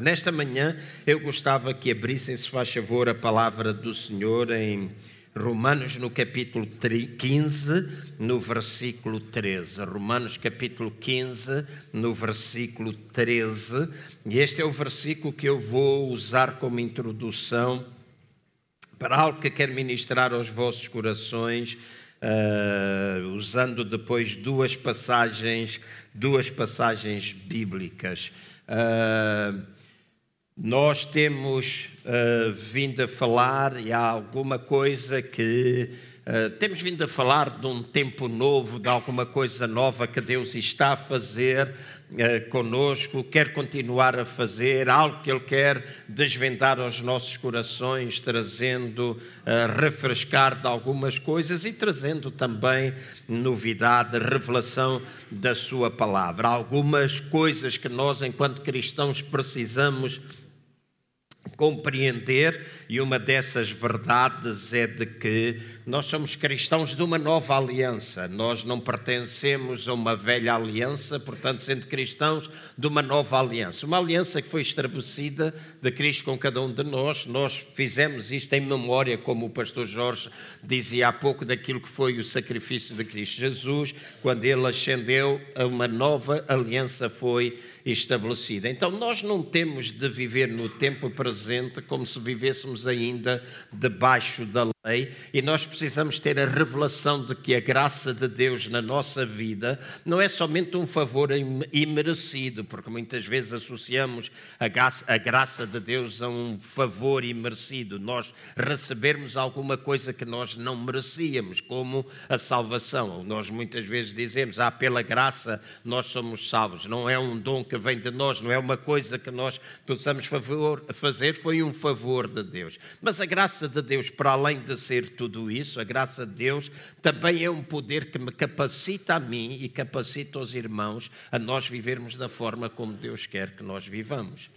Nesta manhã eu gostava que abrissem, se faz favor, a palavra do Senhor em Romanos no capítulo 15, no versículo 13. Romanos capítulo 15, no versículo 13. E este é o versículo que eu vou usar como introdução para algo que quero ministrar aos vossos corações. Uh, usando depois duas passagens, duas passagens bíblicas. Uh, nós temos uh, vindo a falar, e há alguma coisa que. Uh, temos vindo a falar de um tempo novo, de alguma coisa nova que Deus está a fazer uh, conosco, quer continuar a fazer, algo que Ele quer desvendar aos nossos corações, trazendo, uh, refrescar de algumas coisas e trazendo também novidade, revelação da Sua palavra. Algumas coisas que nós, enquanto cristãos, precisamos compreender, e uma dessas verdades é de que nós somos cristãos de uma nova aliança, nós não pertencemos a uma velha aliança, portanto, sendo cristãos de uma nova aliança, uma aliança que foi estabelecida de Cristo com cada um de nós. Nós fizemos isto em memória, como o pastor Jorge dizia há pouco, daquilo que foi o sacrifício de Cristo Jesus, quando ele ascendeu, uma nova aliança foi estabelecida. Então, nós não temos de viver no tempo presente como se vivêssemos ainda debaixo da e nós precisamos ter a revelação de que a graça de Deus na nossa vida não é somente um favor imerecido, porque muitas vezes associamos a graça, de Deus a um favor imerecido, nós recebermos alguma coisa que nós não merecíamos, como a salvação. Nós muitas vezes dizemos, ah, pela graça nós somos salvos, não é um dom que vem de nós, não é uma coisa que nós possamos fazer, foi um favor de Deus. Mas a graça de Deus, para além de ser tudo isso, a graça de Deus também é um poder que me capacita a mim e capacita os irmãos a nós vivermos da forma como Deus quer que nós vivamos,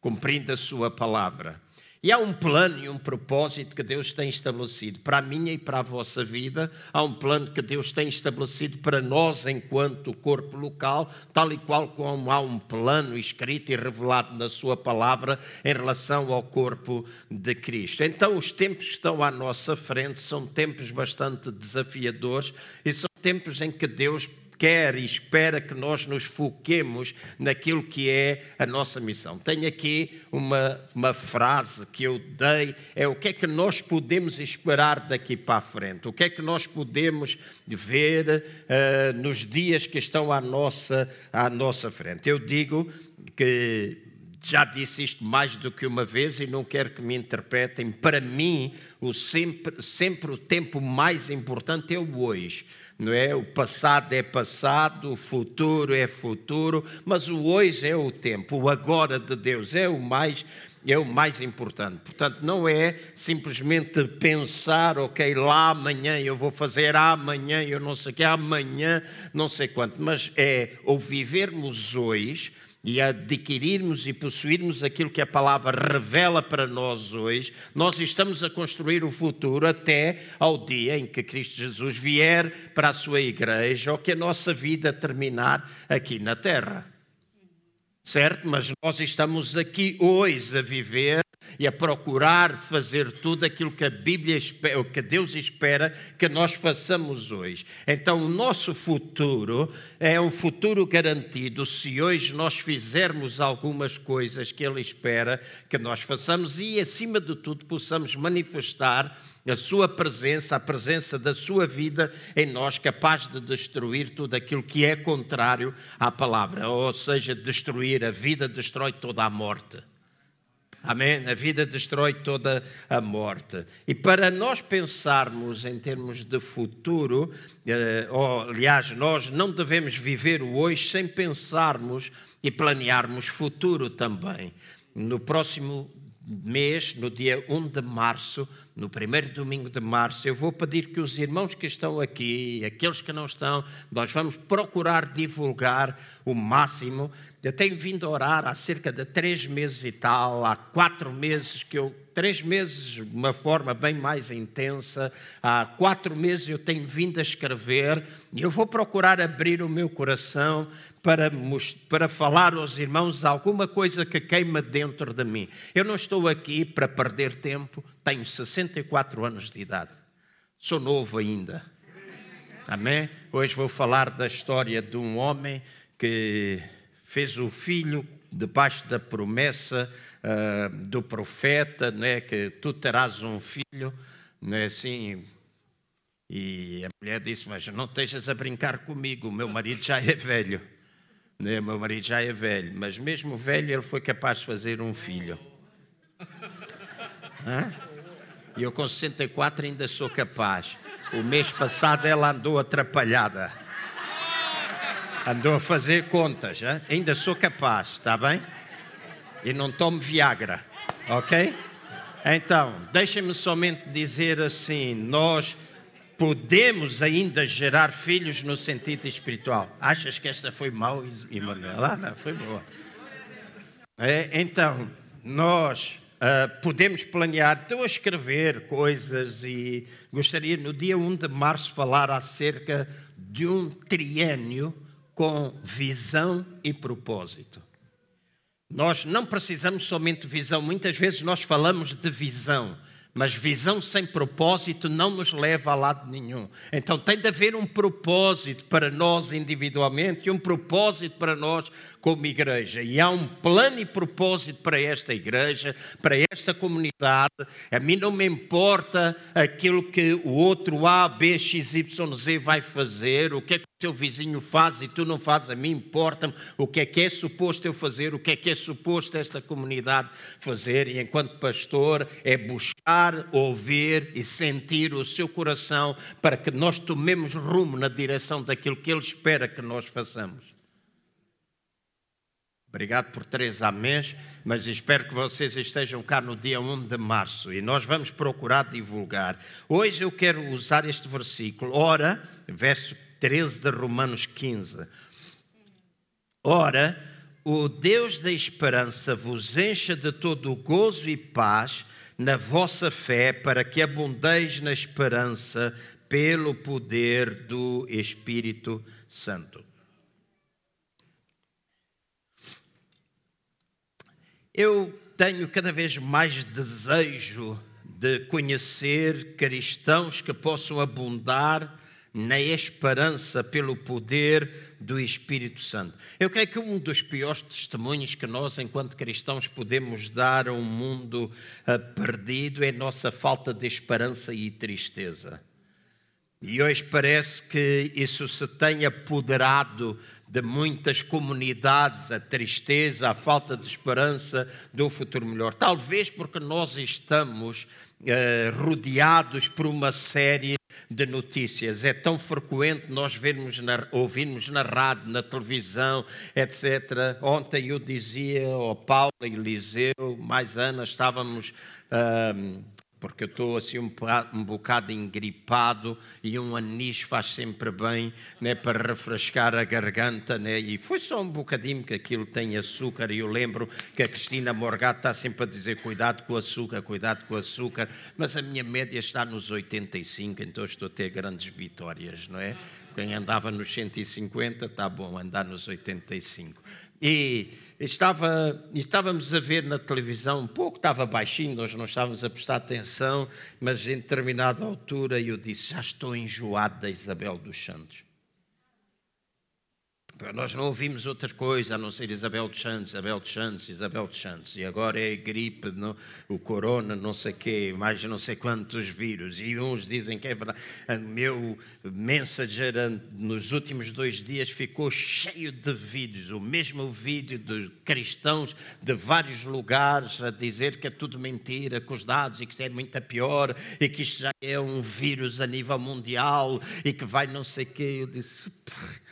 cumprindo a Sua palavra. E há um plano e um propósito que Deus tem estabelecido para a minha e para a vossa vida. Há um plano que Deus tem estabelecido para nós, enquanto corpo local, tal e qual como há um plano escrito e revelado na Sua palavra em relação ao corpo de Cristo. Então, os tempos que estão à nossa frente são tempos bastante desafiadores e são tempos em que Deus quer e espera que nós nos foquemos naquilo que é a nossa missão. Tenho aqui uma, uma frase que eu dei: é o que é que nós podemos esperar daqui para a frente, o que é que nós podemos ver uh, nos dias que estão à nossa, à nossa frente. Eu digo que já disse isto mais do que uma vez e não quero que me interpretem. Para mim, o sempre, sempre o tempo mais importante é o hoje não é? O passado é passado, o futuro é futuro, mas o hoje é o tempo, o agora de Deus é o mais é o mais importante. Portanto, não é simplesmente pensar, ok, lá amanhã eu vou fazer, amanhã eu não sei o que, amanhã não sei quanto, mas é o vivermos hoje e adquirirmos e possuirmos aquilo que a palavra revela para nós hoje, nós estamos a construir o futuro até ao dia em que Cristo Jesus vier para a sua igreja ou que a nossa vida terminar aqui na terra. Certo? Mas nós estamos aqui hoje a viver e a procurar fazer tudo aquilo que a Bíblia que Deus espera que nós façamos hoje. Então, o nosso futuro é um futuro garantido se hoje nós fizermos algumas coisas que Ele espera que nós façamos e, acima de tudo, possamos manifestar a sua presença, a presença da sua vida em nós, capaz de destruir tudo aquilo que é contrário à palavra, ou seja, destruir a vida, destrói toda a morte. Amém? A vida destrói toda a morte. E para nós pensarmos em termos de futuro, eh, ou, aliás, nós não devemos viver o hoje sem pensarmos e planearmos futuro também. No próximo mês, no dia 1 de março, no primeiro domingo de março, eu vou pedir que os irmãos que estão aqui, aqueles que não estão, nós vamos procurar divulgar o máximo Eu tenho vindo a orar há cerca de três meses e tal, há quatro meses que eu. Três meses de uma forma bem mais intensa, há quatro meses eu tenho vindo a escrever e eu vou procurar abrir o meu coração para, para falar aos irmãos alguma coisa que queima dentro de mim. Eu não estou aqui para perder tempo, tenho 64 anos de idade, sou novo ainda. Amém? Hoje vou falar da história de um homem que fez o filho debaixo da promessa uh, do profeta, né, que tu terás um filho, né, assim. E a mulher disse: Mas não estejas a brincar comigo, o meu marido já é velho. Né, meu marido já é velho, mas mesmo velho, ele foi capaz de fazer um filho. E eu com 64 ainda sou capaz. O mês passado ela andou atrapalhada. Andou a fazer contas, hein? ainda sou capaz, está bem? E não tomo Viagra, ok? Então, deixem-me somente dizer assim: nós podemos ainda gerar filhos no sentido espiritual. Achas que esta foi mal, Emanuel? Ah, não, foi boa. É, então, nós uh, podemos planear, estou a escrever coisas e gostaria no dia 1 de março falar acerca de um triênio com visão e propósito. Nós não precisamos somente de visão, muitas vezes nós falamos de visão, mas visão sem propósito não nos leva a lado nenhum. Então tem de haver um propósito para nós individualmente e um propósito para nós como igreja. E há um plano e propósito para esta igreja, para esta comunidade. A mim não me importa aquilo que o outro A, B, X, Y, Z vai fazer, o que é que teu vizinho faz e tu não fazes, a mim importa-me o que é que é suposto eu fazer, o que é que é suposto esta comunidade fazer. E enquanto pastor, é buscar, ouvir e sentir o seu coração para que nós tomemos rumo na direção daquilo que ele espera que nós façamos. Obrigado por três amém, mas espero que vocês estejam cá no dia 1 de março e nós vamos procurar divulgar. Hoje eu quero usar este versículo, ora, verso 13 de Romanos 15. Ora, o Deus da esperança vos encha de todo o gozo e paz na vossa fé, para que abundeis na esperança pelo poder do Espírito Santo. Eu tenho cada vez mais desejo de conhecer cristãos que possam abundar na esperança pelo poder do Espírito Santo. Eu creio que um dos piores testemunhos que nós, enquanto cristãos, podemos dar a um mundo uh, perdido é a nossa falta de esperança e tristeza. E hoje parece que isso se tem apoderado de muitas comunidades, a tristeza, a falta de esperança do futuro melhor. Talvez porque nós estamos eh, rodeados por uma série de notícias. É tão frequente nós vermos ouvirmos na rádio, na televisão, etc. Ontem eu dizia ao Paulo e Eliseu, mais Ana, estávamos. Uh, porque eu estou assim um, um bocado engripado e um anis faz sempre bem né, para refrescar a garganta. Né? E foi só um bocadinho que aquilo tem açúcar. E eu lembro que a Cristina Morgado está sempre a dizer: cuidado com o açúcar, cuidado com o açúcar. Mas a minha média está nos 85, então estou a ter grandes vitórias, não é? Quem andava nos 150, está bom, andar nos 85. E estava, estávamos a ver na televisão, um pouco estava baixinho, nós não estávamos a prestar atenção, mas em determinada altura eu disse: Já estou enjoado da Isabel dos Santos. Nós não ouvimos outra coisa a não ser Isabel de Santos, Isabel de Santos, Isabel de Santos. E agora é gripe, não, o corona, não sei quê, mais não sei quantos vírus. E uns dizem que é verdade. O meu Messenger nos últimos dois dias ficou cheio de vídeos. O mesmo vídeo de cristãos de vários lugares a dizer que é tudo mentira, que os dados e que é muito pior e que isto já é um vírus a nível mundial e que vai não sei quê. Eu disse coço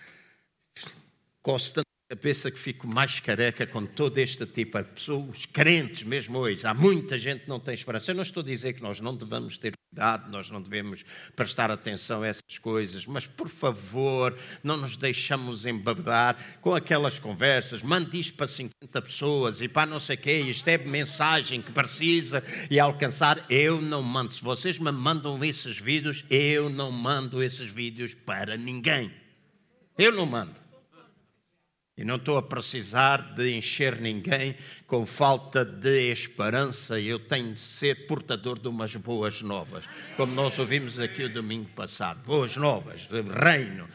a cabeça que fico mais careca com todo este tipo de pessoas, crentes mesmo hoje. Há muita gente que não tem esperança. Eu não estou a dizer que nós não devamos ter nós não devemos prestar atenção a essas coisas, mas por favor, não nos deixamos embabedar com aquelas conversas. Mande isto para 50 pessoas e para não sei quê, isto é mensagem que precisa e alcançar. Eu não mando. Se vocês me mandam esses vídeos, eu não mando esses vídeos para ninguém. Eu não mando. E não estou a precisar de encher ninguém com falta de esperança. Eu tenho de ser portador de umas boas novas. Como nós ouvimos aqui o domingo passado. Boas novas, reino,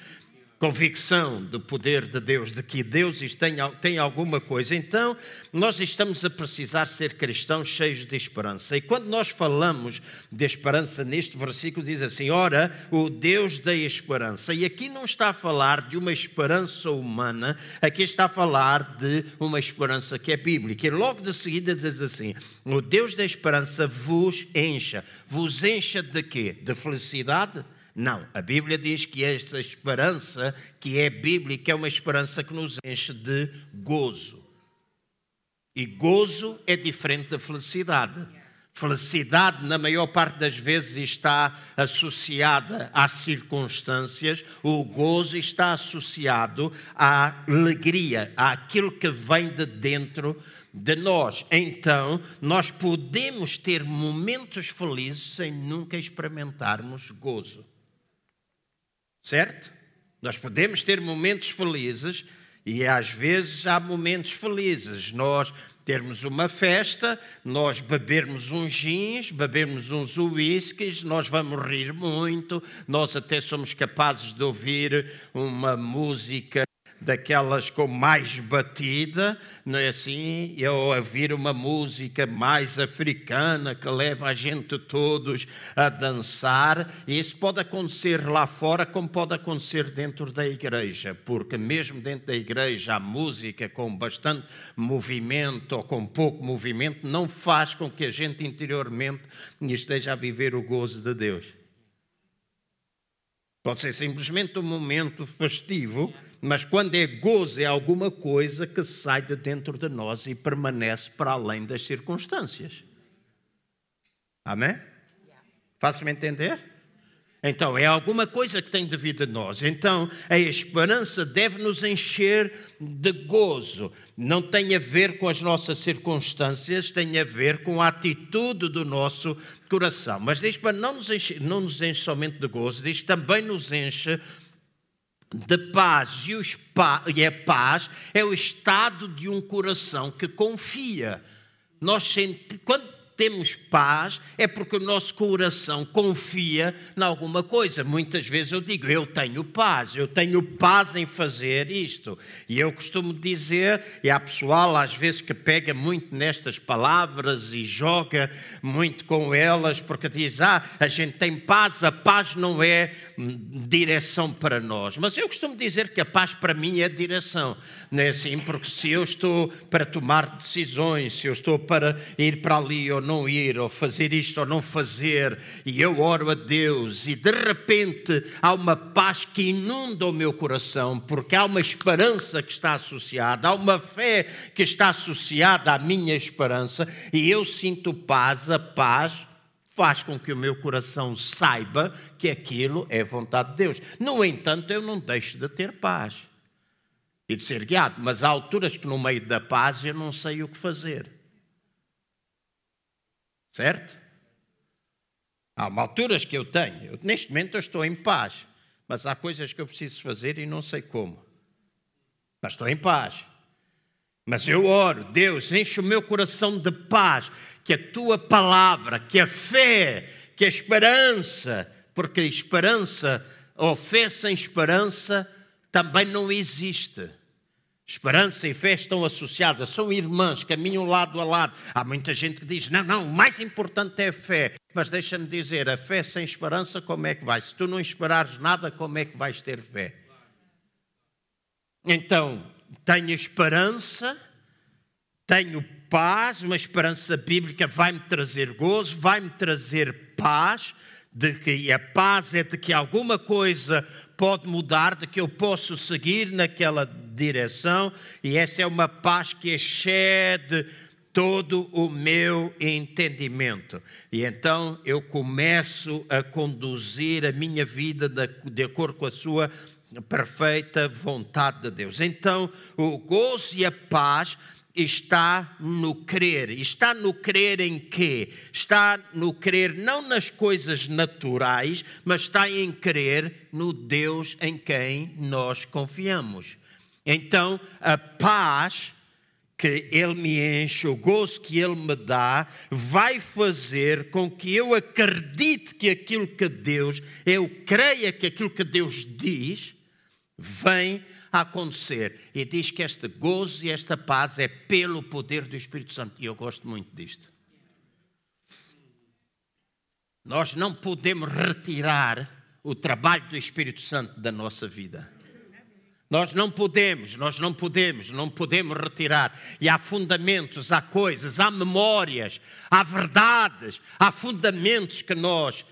convicção do poder de Deus, de que Deus tem, tem alguma coisa. Então, nós estamos a precisar ser cristãos cheios de esperança. E quando nós falamos de esperança neste versículo, diz assim: Ora, o Deus da esperança. E aqui não está a falar de uma esperança humana, aqui está a falar de uma esperança que é bíblica. E logo de seguida diz assim: O Deus da esperança vos encha. Vos encha de quê? De felicidade? Não, a Bíblia diz que esta esperança, que é bíblica, é uma esperança que nos enche de gozo. E gozo é diferente da felicidade. Felicidade, na maior parte das vezes, está associada às circunstâncias, o gozo está associado à alegria, àquilo que vem de dentro de nós. Então, nós podemos ter momentos felizes sem nunca experimentarmos gozo certo? Nós podemos ter momentos felizes e às vezes há momentos felizes. Nós termos uma festa, nós bebermos uns gins, bebermos uns whiskies, nós vamos rir muito, nós até somos capazes de ouvir uma música daquelas com mais batida, não é assim? Eu ouvir uma música mais africana que leva a gente todos a dançar, e isso pode acontecer lá fora como pode acontecer dentro da igreja, porque mesmo dentro da igreja a música com bastante movimento ou com pouco movimento não faz com que a gente interiormente esteja a viver o gozo de Deus. Pode ser simplesmente um momento festivo mas quando é gozo, é alguma coisa que sai de dentro de nós e permanece para além das circunstâncias. Amém? Faço-me entender? Então, é alguma coisa que tem devido a nós. Então, a esperança deve nos encher de gozo. Não tem a ver com as nossas circunstâncias, tem a ver com a atitude do nosso coração. Mas diz para não nos enche, não nos enche somente de gozo, diz também nos enche de paz e, pa e a paz é o estado de um coração que confia. Nós senti quando temos paz é porque o nosso coração confia em alguma coisa. Muitas vezes eu digo, eu tenho paz, eu tenho paz em fazer isto. E eu costumo dizer, e há pessoal às vezes que pega muito nestas palavras e joga muito com elas, porque diz, ah, a gente tem paz, a paz não é direção para nós. Mas eu costumo dizer que a paz para mim é direção. Não é assim? Porque se eu estou para tomar decisões, se eu estou para ir para ali ou não ir, ou fazer isto ou não fazer, e eu oro a Deus, e de repente há uma paz que inunda o meu coração, porque há uma esperança que está associada, há uma fé que está associada à minha esperança, e eu sinto paz, a paz faz com que o meu coração saiba que aquilo é vontade de Deus. No entanto, eu não deixo de ter paz e de ser guiado, mas há alturas que no meio da paz eu não sei o que fazer. Certo? Há alturas que eu tenho. Eu, neste momento eu estou em paz, mas há coisas que eu preciso fazer e não sei como. Mas estou em paz. Mas eu oro, Deus, enche o meu coração de paz, que a tua palavra, que a fé, que a esperança, porque esperança ou fé sem esperança também não existe. Esperança e fé estão associadas, são irmãs, caminham lado a lado. Há muita gente que diz: não, não, o mais importante é a fé. Mas deixa-me dizer: a fé sem esperança, como é que vai? Se tu não esperares nada, como é que vais ter fé? Então, tenho esperança, tenho paz, uma esperança bíblica vai-me trazer gozo, vai-me trazer paz, de que a paz é de que alguma coisa pode mudar, de que eu posso seguir naquela direção, e essa é uma paz que excede todo o meu entendimento. E então eu começo a conduzir a minha vida de acordo com a sua perfeita vontade de Deus. Então, o gozo e a paz está no crer. Está no crer em quê? Está no crer não nas coisas naturais, mas está em crer no Deus em quem nós confiamos. Então, a paz que Ele me enche, o gozo que Ele me dá, vai fazer com que eu acredite que aquilo que Deus, eu creia que aquilo que Deus diz, vem a acontecer. E diz que este gozo e esta paz é pelo poder do Espírito Santo. E eu gosto muito disto. Nós não podemos retirar o trabalho do Espírito Santo da nossa vida. Nós não podemos, nós não podemos, não podemos retirar. E há fundamentos, há coisas, há memórias, há verdades, há fundamentos que nós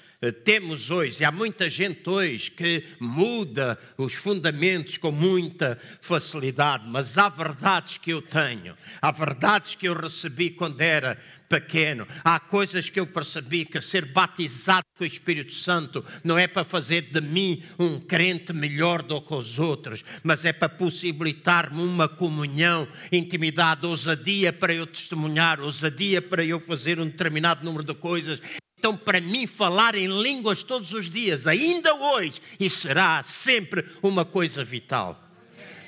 temos hoje. E há muita gente hoje que muda os fundamentos com muita facilidade, mas há verdades que eu tenho, há verdades que eu recebi quando era pequeno. Há coisas que eu percebi que ser batizado com o Espírito Santo não é para fazer de mim um crente melhor do que os outros, mas é para possibilitar-me uma comunhão, intimidade, ousadia para eu testemunhar, ousadia para eu fazer um determinado número de coisas então, para mim, falar em línguas todos os dias, ainda hoje, e será sempre uma coisa vital.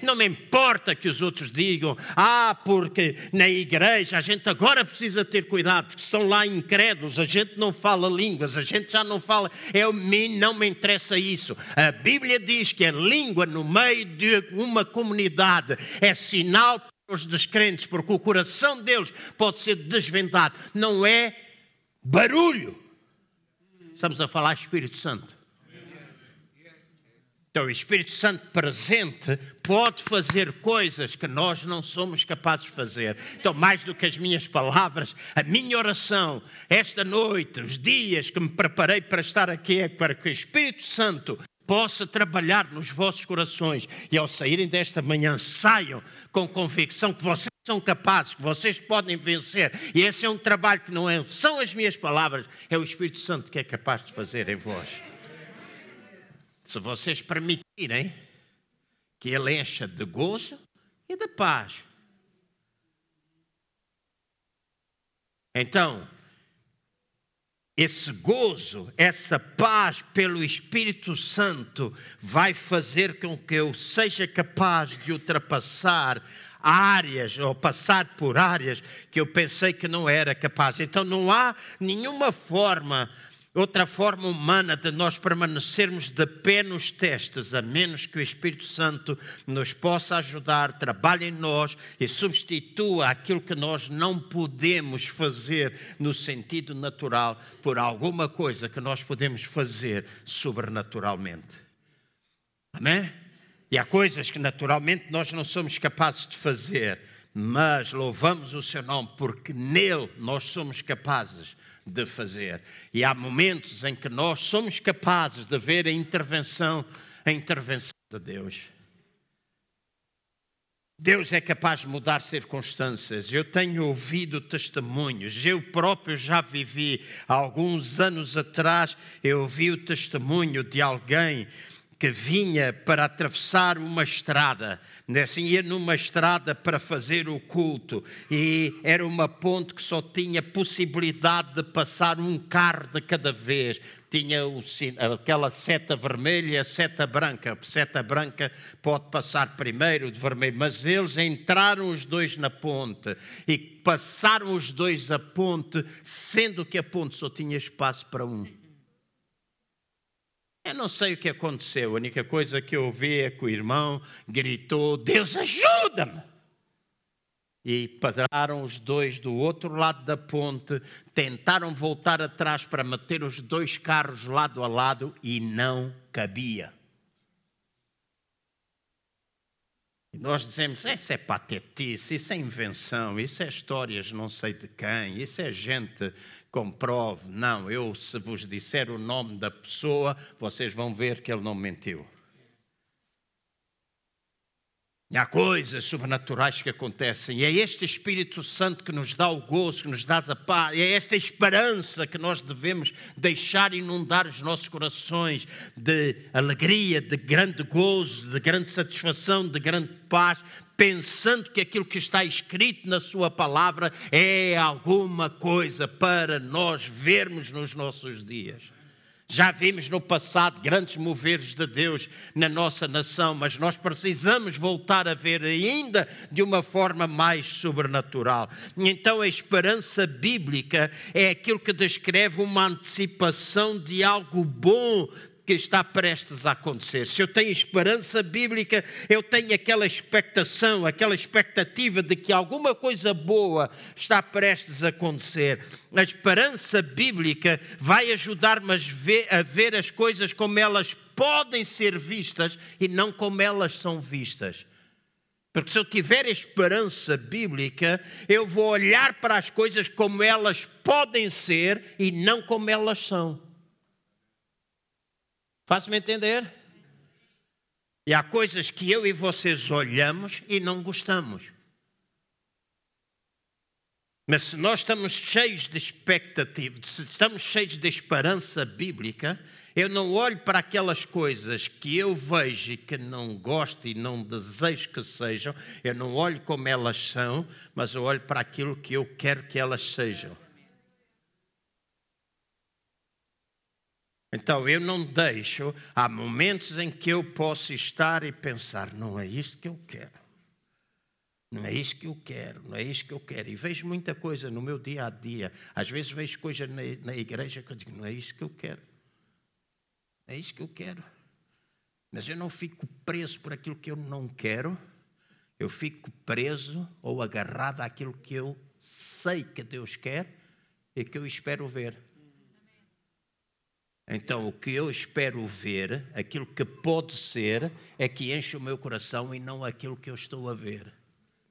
Não me importa que os outros digam, ah, porque na igreja a gente agora precisa ter cuidado, porque estão lá incrédulos, a gente não fala línguas, a gente já não fala. Eu, mim não me interessa isso. A Bíblia diz que a língua no meio de uma comunidade é sinal para os descrentes, porque o coração deles pode ser desvendado. Não é barulho Estamos a falar Espírito Santo. Então, o Espírito Santo presente pode fazer coisas que nós não somos capazes de fazer. Então, mais do que as minhas palavras, a minha oração, esta noite, os dias que me preparei para estar aqui, é para que o Espírito Santo possa trabalhar nos vossos corações e ao saírem desta manhã saiam com convicção que vocês são capazes, que vocês podem vencer. E esse é um trabalho que não é, são as minhas palavras, é o Espírito Santo que é capaz de fazer em vós. Se vocês permitirem que Ele encha de gozo e de paz. Então, esse gozo, essa paz pelo Espírito Santo vai fazer com que eu seja capaz de ultrapassar áreas, ou passar por áreas que eu pensei que não era capaz. Então não há nenhuma forma, outra forma humana de nós permanecermos de pé nos testes, a menos que o Espírito Santo nos possa ajudar, trabalhe em nós e substitua aquilo que nós não podemos fazer no sentido natural por alguma coisa que nós podemos fazer sobrenaturalmente. Amém? E há coisas que naturalmente nós não somos capazes de fazer, mas louvamos o seu nome porque nele nós somos capazes de fazer. E há momentos em que nós somos capazes de ver a intervenção, a intervenção de Deus. Deus é capaz de mudar circunstâncias. Eu tenho ouvido testemunhos. Eu próprio já vivi, há alguns anos atrás, eu ouvi o testemunho de alguém que vinha para atravessar uma estrada, né? assim ia numa estrada para fazer o culto e era uma ponte que só tinha possibilidade de passar um carro de cada vez. Tinha o, aquela seta vermelha e a seta branca. A seta branca pode passar primeiro de vermelho, mas eles entraram os dois na ponte e passaram os dois a ponte, sendo que a ponte só tinha espaço para um. Eu não sei o que aconteceu, a única coisa que eu ouvi é que o irmão gritou: Deus ajuda-me! E pararam os dois do outro lado da ponte, tentaram voltar atrás para meter os dois carros lado a lado e não cabia. E nós dizemos: isso é patetice, isso é invenção, isso é histórias não sei de quem, isso é gente comprove. Não, eu, se vos disser o nome da pessoa, vocês vão ver que ele não mentiu. Há coisas sobrenaturais que acontecem. E é este Espírito Santo que nos dá o gozo, que nos dá a paz. É esta esperança que nós devemos deixar inundar os nossos corações de alegria, de grande gozo, de grande satisfação, de grande paz, pensando que aquilo que está escrito na Sua palavra é alguma coisa para nós vermos nos nossos dias. Já vimos no passado grandes moveres de Deus na nossa nação, mas nós precisamos voltar a ver ainda de uma forma mais sobrenatural. Então a esperança bíblica é aquilo que descreve uma antecipação de algo bom que está prestes a acontecer. Se eu tenho esperança bíblica, eu tenho aquela expectação, aquela expectativa de que alguma coisa boa está prestes a acontecer. A esperança bíblica vai ajudar-me a ver as coisas como elas podem ser vistas e não como elas são vistas. Porque se eu tiver esperança bíblica, eu vou olhar para as coisas como elas podem ser e não como elas são. Faz-me entender? E há coisas que eu e vocês olhamos e não gostamos. Mas se nós estamos cheios de expectativa, se estamos cheios de esperança bíblica, eu não olho para aquelas coisas que eu vejo e que não gosto e não desejo que sejam, eu não olho como elas são, mas eu olho para aquilo que eu quero que elas sejam. Então eu não deixo, há momentos em que eu posso estar e pensar, não é isto que eu quero. Não é isto que eu quero, não é isto que eu quero. E vejo muita coisa no meu dia a dia. Às vezes vejo coisas na, na igreja que eu digo, não é isto que eu quero. Não é isto que eu quero. Mas eu não fico preso por aquilo que eu não quero. Eu fico preso ou agarrado àquilo que eu sei que Deus quer e que eu espero ver. Então, o que eu espero ver, aquilo que pode ser, é que enche o meu coração e não aquilo que eu estou a ver.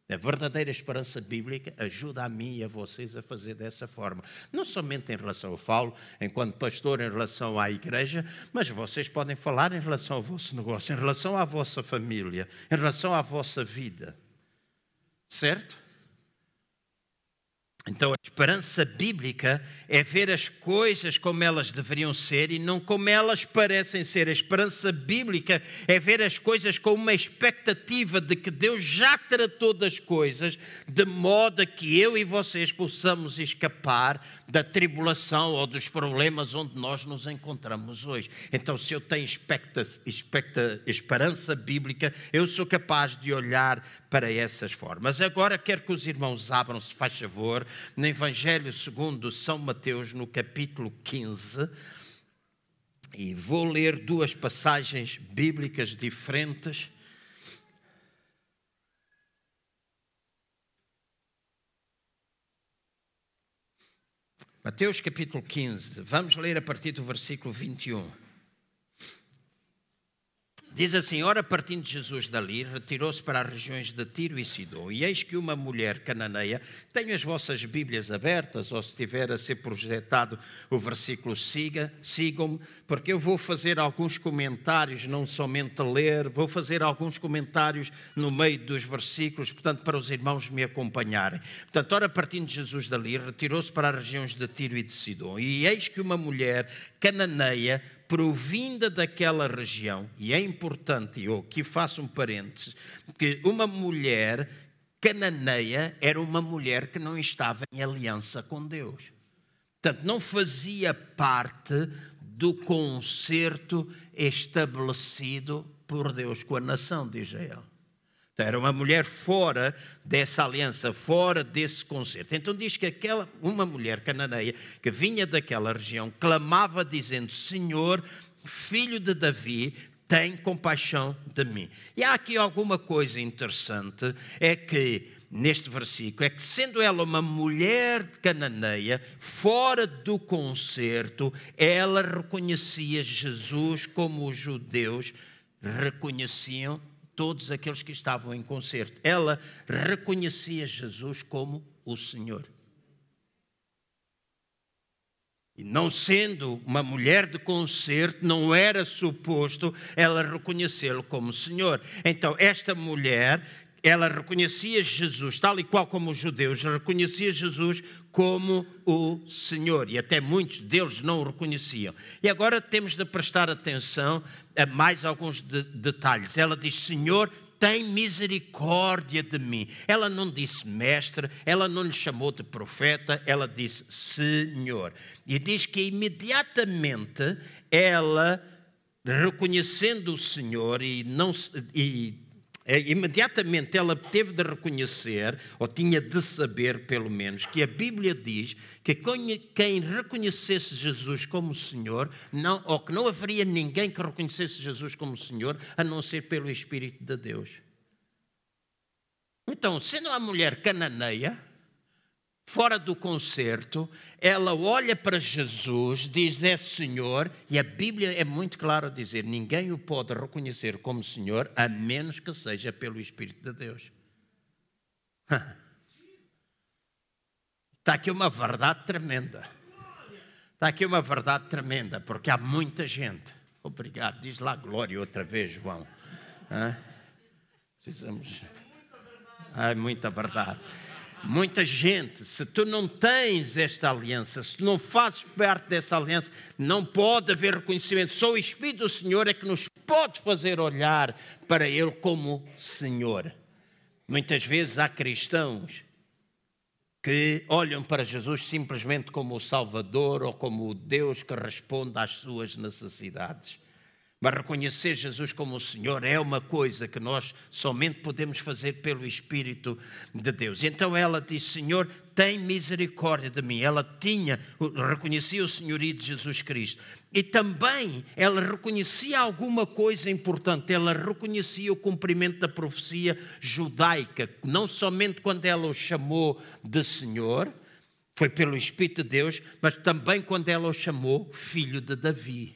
A verdadeira esperança bíblica ajuda a mim e a vocês a fazer dessa forma. Não somente em relação ao Paulo, enquanto pastor, em relação à igreja, mas vocês podem falar em relação ao vosso negócio, em relação à vossa família, em relação à vossa vida. Certo? Então, a esperança bíblica é ver as coisas como elas deveriam ser e não como elas parecem ser. A esperança bíblica é ver as coisas com uma expectativa de que Deus já tratou das coisas, de modo a que eu e vocês possamos escapar da tribulação ou dos problemas onde nós nos encontramos hoje. Então, se eu tenho expecta, expecta, esperança bíblica, eu sou capaz de olhar para essas formas. Agora quero que os irmãos abram, se faz favor, no Evangelho segundo São Mateus, no capítulo 15, e vou ler duas passagens bíblicas diferentes. Mateus capítulo 15, vamos ler a partir do versículo 21. Diz assim: Ora, partindo Jesus dali, retirou-se para as regiões de Tiro e Sidom. E eis que uma mulher cananeia, tenho as vossas Bíblias abertas, ou se estiver a ser projetado o versículo, siga, sigam-me, porque eu vou fazer alguns comentários, não somente ler, vou fazer alguns comentários no meio dos versículos, portanto, para os irmãos me acompanharem. Portanto, ora, partindo Jesus dali, retirou-se para as regiões de Tiro e de Sidom. E eis que uma mulher cananeia, provinda daquela região, e é importante, eu aqui faço um parênteses, que uma mulher cananeia era uma mulher que não estava em aliança com Deus. Portanto, não fazia parte do concerto estabelecido por Deus com a nação de Israel. Era uma mulher fora dessa aliança, fora desse concerto. Então diz que aquela, uma mulher cananeia que vinha daquela região clamava dizendo: Senhor, filho de Davi, tem compaixão de mim. E há aqui alguma coisa interessante, é que neste versículo é que, sendo ela uma mulher cananeia, fora do concerto, ela reconhecia Jesus como os judeus reconheciam todos aqueles que estavam em concerto. Ela reconhecia Jesus como o Senhor. E não sendo uma mulher de concerto, não era suposto ela reconhecê-lo como Senhor. Então, esta mulher, ela reconhecia Jesus, tal e qual como os judeus, reconhecia Jesus como o Senhor. E até muitos deles não o reconheciam. E agora temos de prestar atenção a mais alguns de detalhes. Ela diz: Senhor, tem misericórdia de mim. Ela não disse mestre, ela não lhe chamou de profeta, ela disse Senhor. E diz que imediatamente ela, reconhecendo o Senhor e não e imediatamente ela teve de reconhecer, ou tinha de saber, pelo menos, que a Bíblia diz que quem reconhecesse Jesus como Senhor, não, ou que não haveria ninguém que reconhecesse Jesus como Senhor, a não ser pelo Espírito de Deus. Então, sendo a mulher cananeia, fora do concerto, ela olha para Jesus, diz é Senhor, e a Bíblia é muito clara a dizer: ninguém o pode reconhecer como Senhor a menos que seja pelo Espírito de Deus. Está aqui uma verdade tremenda. Está aqui uma verdade tremenda, porque há muita gente. Obrigado, diz lá glória outra vez, João. Precisamos. Há muita verdade. Muita gente, se tu não tens esta aliança, se tu não fazes parte dessa aliança, não pode haver reconhecimento. Só o Espírito do Senhor é que nos pode fazer olhar para Ele como Senhor. Muitas vezes há cristãos que olham para Jesus simplesmente como o Salvador ou como o Deus que responde às suas necessidades. Mas reconhecer Jesus como o Senhor é uma coisa que nós somente podemos fazer pelo Espírito de Deus. Então ela disse: Senhor, tem misericórdia de mim. Ela tinha, reconhecia o senhorio de Jesus Cristo. E também ela reconhecia alguma coisa importante. Ela reconhecia o cumprimento da profecia judaica, não somente quando ela o chamou de Senhor, foi pelo Espírito de Deus, mas também quando ela o chamou filho de Davi.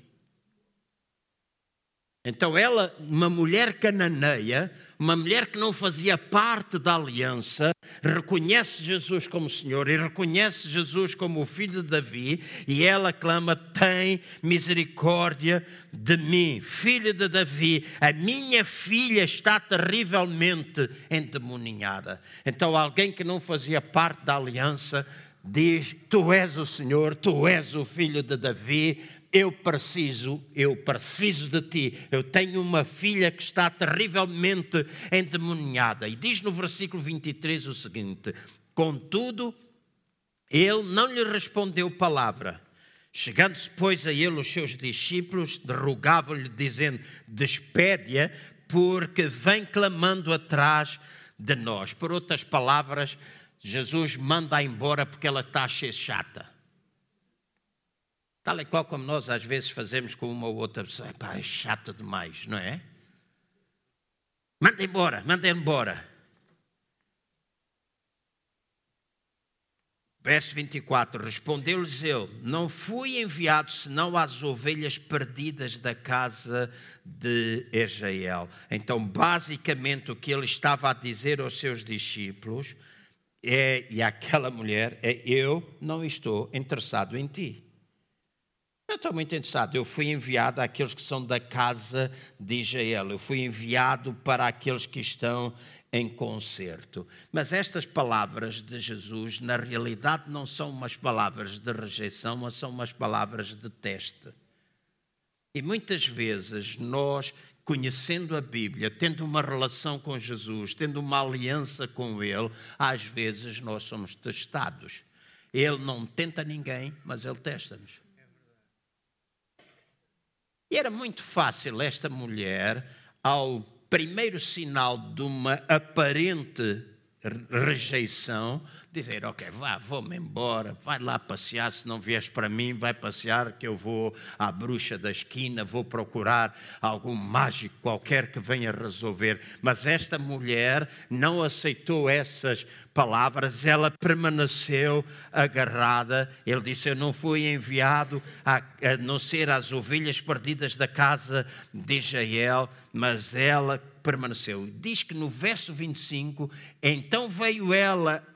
Então ela, uma mulher cananeia, uma mulher que não fazia parte da aliança, reconhece Jesus como Senhor e reconhece Jesus como o filho de Davi, e ela clama: "Tem misericórdia de mim, filho de Davi. A minha filha está terrivelmente endemoniada." Então alguém que não fazia parte da aliança diz: Tu és o Senhor, tu és o filho de Davi, eu preciso, eu preciso de ti. Eu tenho uma filha que está terrivelmente endemoniada. E diz no versículo 23 o seguinte: Contudo, ele não lhe respondeu palavra. Chegando-se, pois, a ele os seus discípulos, rogavam-lhe, dizendo: Despede-a, porque vem clamando atrás de nós. Por outras palavras, Jesus manda embora porque ela está a ser chata. Tal e qual como nós às vezes fazemos com uma ou outra pessoa. Epá, é chato demais, não é? Manda embora, manda embora. Verso 24: Respondeu-lhes ele: Não fui enviado senão às ovelhas perdidas da casa de Israel. Então, basicamente, o que ele estava a dizer aos seus discípulos é, e àquela mulher é: Eu não estou interessado em ti. Eu estou muito interessado. Eu fui enviado àqueles que são da casa de Israel. Eu fui enviado para aqueles que estão em concerto. Mas estas palavras de Jesus, na realidade, não são umas palavras de rejeição, mas são umas palavras de teste. E muitas vezes nós, conhecendo a Bíblia, tendo uma relação com Jesus, tendo uma aliança com Ele, às vezes nós somos testados. Ele não tenta ninguém, mas Ele testa-nos. E era muito fácil esta mulher, ao primeiro sinal de uma aparente rejeição, dizer, ok, vá, vou-me embora, vai lá passear, se não vies para mim, vai passear que eu vou à bruxa da esquina, vou procurar algum mágico qualquer que venha resolver. Mas esta mulher não aceitou essas palavras, ela permaneceu agarrada. Ele disse, eu não fui enviado a, a não ser às ovelhas perdidas da casa de Israel, mas ela permaneceu. Diz que no verso 25, então veio ela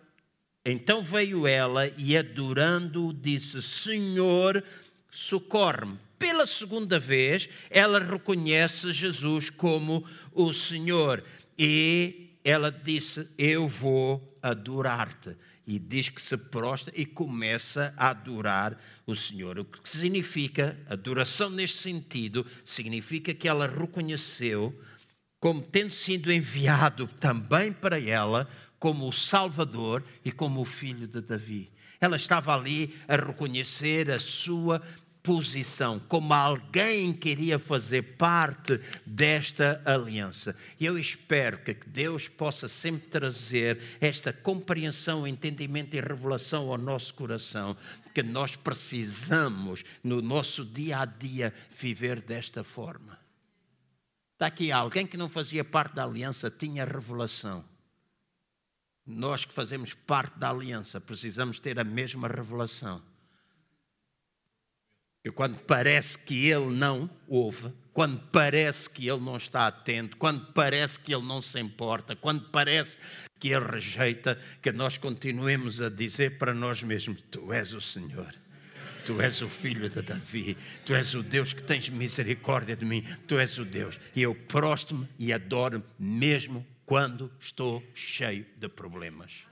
Então veio ela e, adorando-o, disse: Senhor, socorre-me. Pela segunda vez, ela reconhece Jesus como o Senhor e ela disse: Eu vou adorar-te. E diz que se prostra e começa a adorar o Senhor. O que significa, adoração neste sentido, significa que ela reconheceu como tendo sido enviado também para ela como o Salvador e como o filho de Davi. Ela estava ali a reconhecer a sua posição, como alguém queria fazer parte desta aliança. E eu espero que Deus possa sempre trazer esta compreensão, entendimento e revelação ao nosso coração, que nós precisamos no nosso dia a dia viver desta forma. Está aqui alguém que não fazia parte da aliança, tinha revelação. Nós que fazemos parte da aliança precisamos ter a mesma revelação e quando parece que ele não ouve, quando parece que ele não está atento, quando parece que ele não se importa, quando parece que ele rejeita, que nós continuemos a dizer para nós mesmos: Tu és o Senhor. Tu és o filho de Davi, tu és o Deus que tens misericórdia de mim, tu és o Deus. E eu prosto-me e adoro mesmo quando estou cheio de problemas.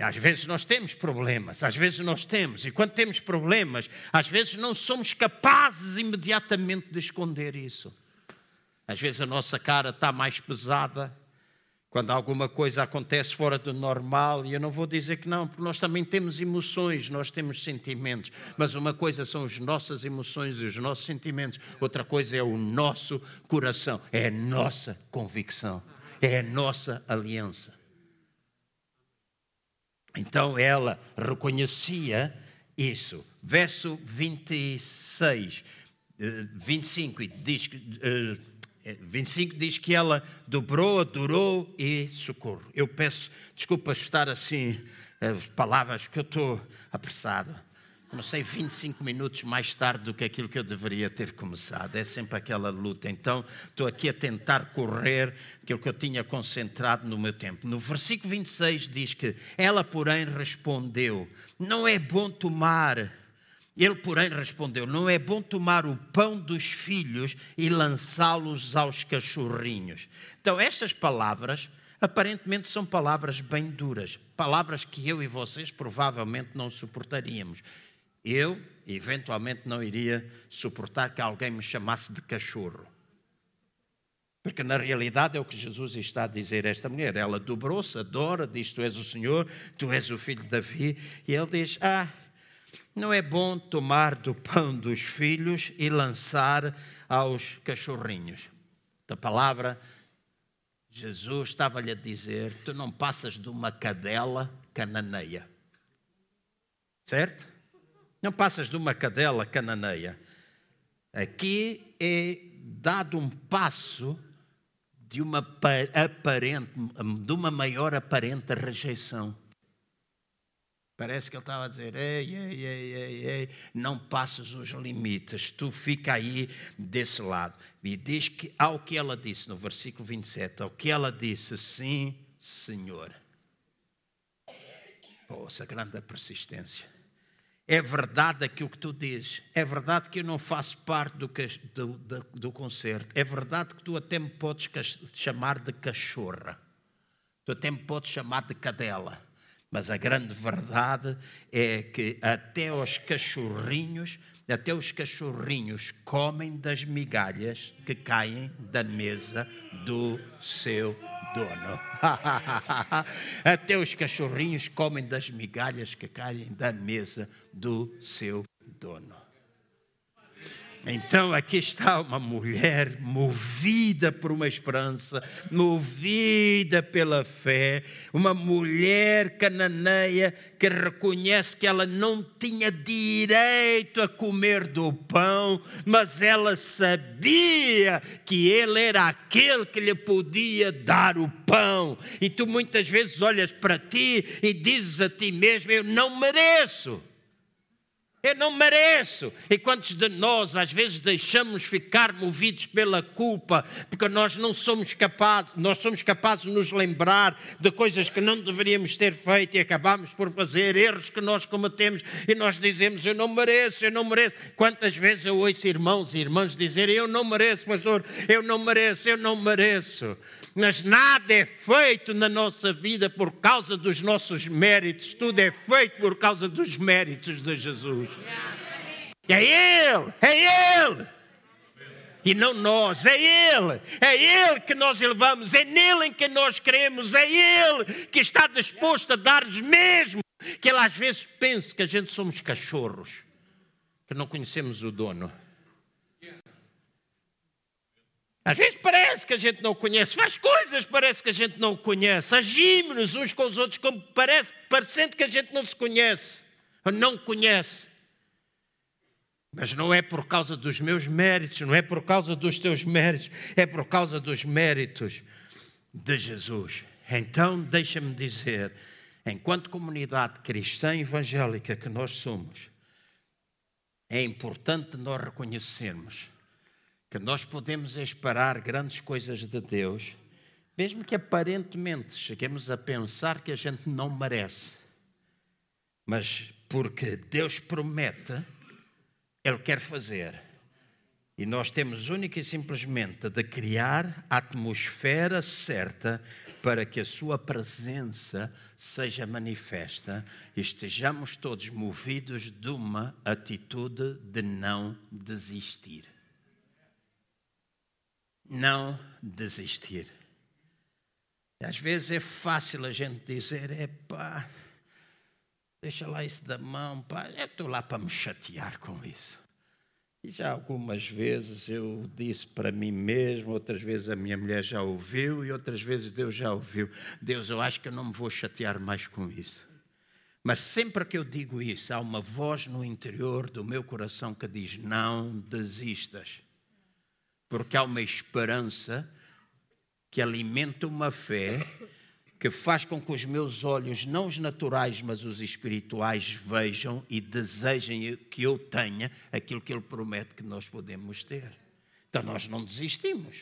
Às vezes nós temos problemas, às vezes nós temos, e quando temos problemas, às vezes não somos capazes imediatamente de esconder isso. Às vezes a nossa cara está mais pesada quando alguma coisa acontece fora do normal, e eu não vou dizer que não, porque nós também temos emoções, nós temos sentimentos, mas uma coisa são as nossas emoções e os nossos sentimentos, outra coisa é o nosso coração, é a nossa convicção, é a nossa aliança. Então ela reconhecia isso. Verso 26, 25 eh, diz, 25 eh, diz que ela dobrou, adorou e socorro. Eu peço desculpas estar assim, as palavras que eu estou apressado. Comecei 25 minutos mais tarde do que aquilo que eu deveria ter começado. É sempre aquela luta. Então, estou aqui a tentar correr aquilo que eu tinha concentrado no meu tempo. No versículo 26 diz que ela, porém, respondeu: Não é bom tomar. Ele, porém, respondeu: Não é bom tomar o pão dos filhos e lançá-los aos cachorrinhos. Então, estas palavras aparentemente são palavras bem duras, palavras que eu e vocês provavelmente não suportaríamos. Eu, eventualmente, não iria suportar que alguém me chamasse de cachorro. Porque na realidade é o que Jesus está a dizer a esta mulher. Ela dobrou-se, adora, diz: Tu és o Senhor, tu és o filho de Davi. E ele diz: Ah, não é bom tomar do pão dos filhos e lançar aos cachorrinhos. Da palavra, Jesus estava-lhe a dizer: Tu não passas de uma cadela cananeia. Certo? Não passas de uma cadela cananeia. Aqui é dado um passo de uma aparente, de uma maior aparente rejeição. Parece que ele estava a dizer: ei, ei, ei, ei, ei, não passes os limites, tu fica aí desse lado. E diz que, ao que ela disse no versículo 27, ao que ela disse, sim, Senhor. Poxa, grande persistência. É verdade aquilo que tu dizes. É verdade que eu não faço parte do, do, do, do concerto. É verdade que tu até me podes chamar de cachorra. Tu até me podes chamar de cadela. Mas a grande verdade é que até os cachorrinhos, até os cachorrinhos comem das migalhas que caem da mesa do seu dono. Até os cachorrinhos comem das migalhas que caem da mesa do seu dono. Então aqui está uma mulher movida por uma esperança, movida pela fé, uma mulher cananeia que reconhece que ela não tinha direito a comer do pão, mas ela sabia que ele era aquele que lhe podia dar o pão. E tu muitas vezes olhas para ti e dizes a ti mesmo: Eu não mereço. Eu não mereço. E quantos de nós às vezes deixamos ficar movidos pela culpa, porque nós não somos capazes, nós somos capazes de nos lembrar de coisas que não deveríamos ter feito e acabamos por fazer erros que nós cometemos e nós dizemos eu não mereço, eu não mereço. Quantas vezes eu ouço irmãos e irmãs dizerem eu não mereço, pastor, eu não mereço, eu não mereço mas nada é feito na nossa vida por causa dos nossos méritos, tudo é feito por causa dos méritos de Jesus. É Ele, é Ele. E não nós, é Ele, é Ele que nós elevamos, é nele em que nós cremos, é Ele que está disposto a dar-nos mesmo que Ele às vezes pensa que a gente somos cachorros, que não conhecemos o dono. Às vezes parece que a gente não conhece, faz coisas parece que a gente não conhece, agimos uns com os outros como parece, parecendo que a gente não se conhece, ou não conhece. Mas não é por causa dos meus méritos, não é por causa dos teus méritos, é por causa dos méritos de Jesus. Então, deixa-me dizer, enquanto comunidade cristã evangélica que nós somos, é importante nós reconhecermos que nós podemos esperar grandes coisas de Deus, mesmo que aparentemente cheguemos a pensar que a gente não merece. Mas porque Deus promete, Ele quer fazer. E nós temos única e simplesmente de criar a atmosfera certa para que a Sua presença seja manifesta e estejamos todos movidos de uma atitude de não desistir não desistir. Às vezes é fácil a gente dizer, é pá, deixa lá isso da mão, pá, eu estou lá para me chatear com isso. E já algumas vezes eu disse para mim mesmo, outras vezes a minha mulher já ouviu e outras vezes Deus já ouviu. Deus, eu acho que eu não me vou chatear mais com isso. Mas sempre que eu digo isso, há uma voz no interior do meu coração que diz: não desistas porque há uma esperança que alimenta uma fé que faz com que os meus olhos, não os naturais, mas os espirituais, vejam e desejem que eu tenha aquilo que Ele promete que nós podemos ter. Então nós não desistimos.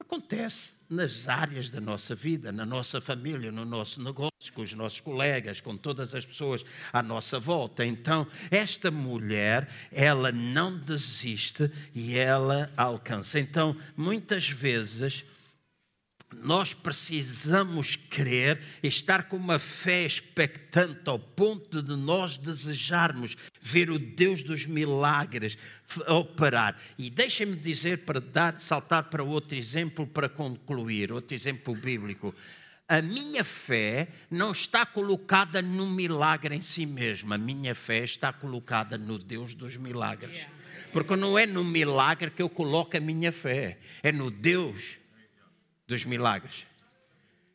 Acontece nas áreas da nossa vida, na nossa família, no nosso negócio, com os nossos colegas, com todas as pessoas à nossa volta. Então, esta mulher, ela não desiste e ela alcança. Então, muitas vezes nós precisamos crer, estar com uma fé expectante ao ponto de nós desejarmos ver o Deus dos milagres operar. E deixem-me dizer, para dar, saltar para outro exemplo, para concluir, outro exemplo bíblico. A minha fé não está colocada no milagre em si mesma, a minha fé está colocada no Deus dos milagres. Porque não é no milagre que eu coloco a minha fé, é no Deus dos milagres.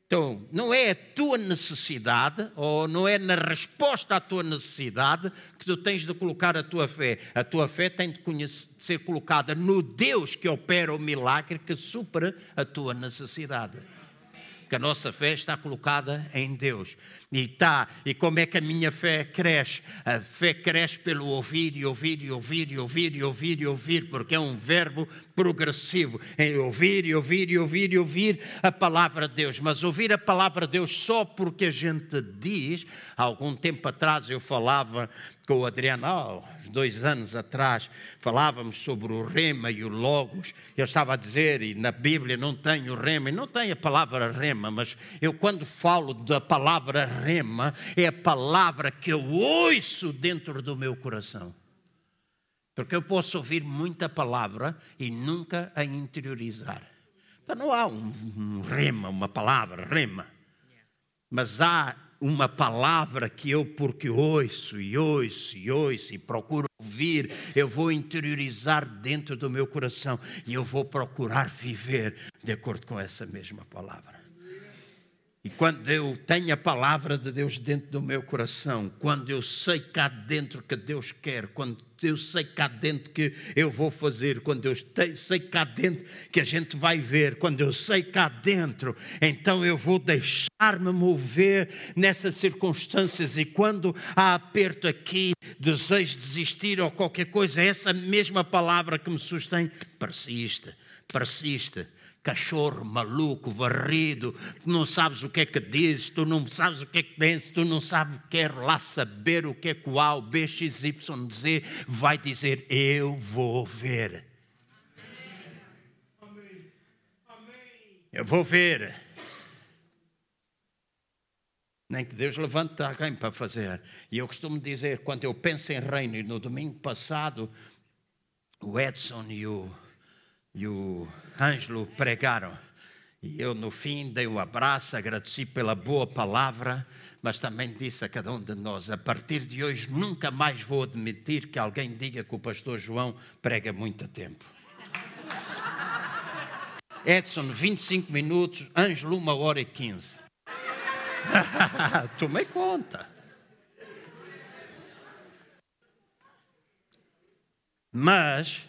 Então, não é a tua necessidade, ou não é na resposta à tua necessidade, que tu tens de colocar a tua fé. A tua fé tem de ser colocada no Deus que opera o milagre que supera a tua necessidade que a nossa fé está colocada em Deus. E está, e como é que a minha fé cresce? A fé cresce pelo ouvir e ouvir e ouvir e ouvir e ouvir e ouvir, porque é um verbo progressivo, em ouvir e ouvir e ouvir e ouvir a palavra de Deus. Mas ouvir a palavra de Deus só porque a gente diz, há algum tempo atrás eu falava com o Adriano, há dois anos atrás, falávamos sobre o rema e o logos. Eu estava a dizer, e na Bíblia não tem o rema, e não tem a palavra rema, mas eu quando falo da palavra rema, é a palavra que eu ouço dentro do meu coração. Porque eu posso ouvir muita palavra e nunca a interiorizar. Então não há um, um rema, uma palavra, rema. Mas há uma palavra que eu, porque ouço e ouço e ouço e procuro ouvir, eu vou interiorizar dentro do meu coração e eu vou procurar viver de acordo com essa mesma palavra. E quando eu tenho a palavra de Deus dentro do meu coração, quando eu sei cá dentro que Deus quer, quando eu sei cá dentro que eu vou fazer, quando eu sei cá dentro que a gente vai ver, quando eu sei cá dentro, então eu vou deixar-me mover nessas circunstâncias. E quando há aperto aqui, desejo desistir ou qualquer coisa, essa mesma palavra que me sustém, persiste, persiste cachorro maluco, varrido, tu não sabes o que é que dizes, tu não sabes o que é que pensas, tu não sabes, quer lá saber o que é que o A, o B, X, Y dizer, vai dizer, eu vou ver. Eu vou ver. Nem que Deus levante alguém para fazer. E eu costumo dizer, quando eu penso em reino, e no domingo passado, o Edson e o e o Ângelo pregaram. E eu, no fim, dei um abraço, agradeci pela boa palavra, mas também disse a cada um de nós: a partir de hoje, nunca mais vou admitir que alguém diga que o pastor João prega muito tempo. Edson, 25 minutos, Ângelo, 1 hora e 15. Tomei conta. Mas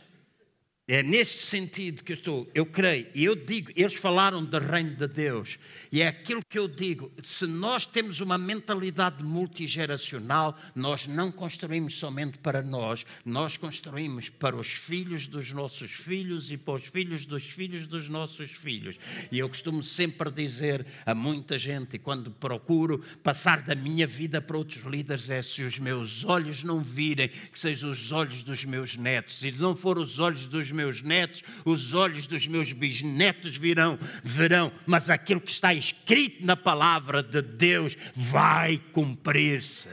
é neste sentido que eu estou, eu creio, e eu digo, eles falaram do reino de Deus, e é aquilo que eu digo: se nós temos uma mentalidade multigeracional, nós não construímos somente para nós, nós construímos para os filhos dos nossos filhos e para os filhos dos filhos dos nossos filhos. E eu costumo sempre dizer a muita gente, e quando procuro passar da minha vida para outros líderes, é se os meus olhos não virem, que sejam os olhos dos meus netos, e não for os olhos dos meus netos, os olhos dos meus bisnetos virão, verão, mas aquilo que está escrito na palavra de Deus vai cumprir-se.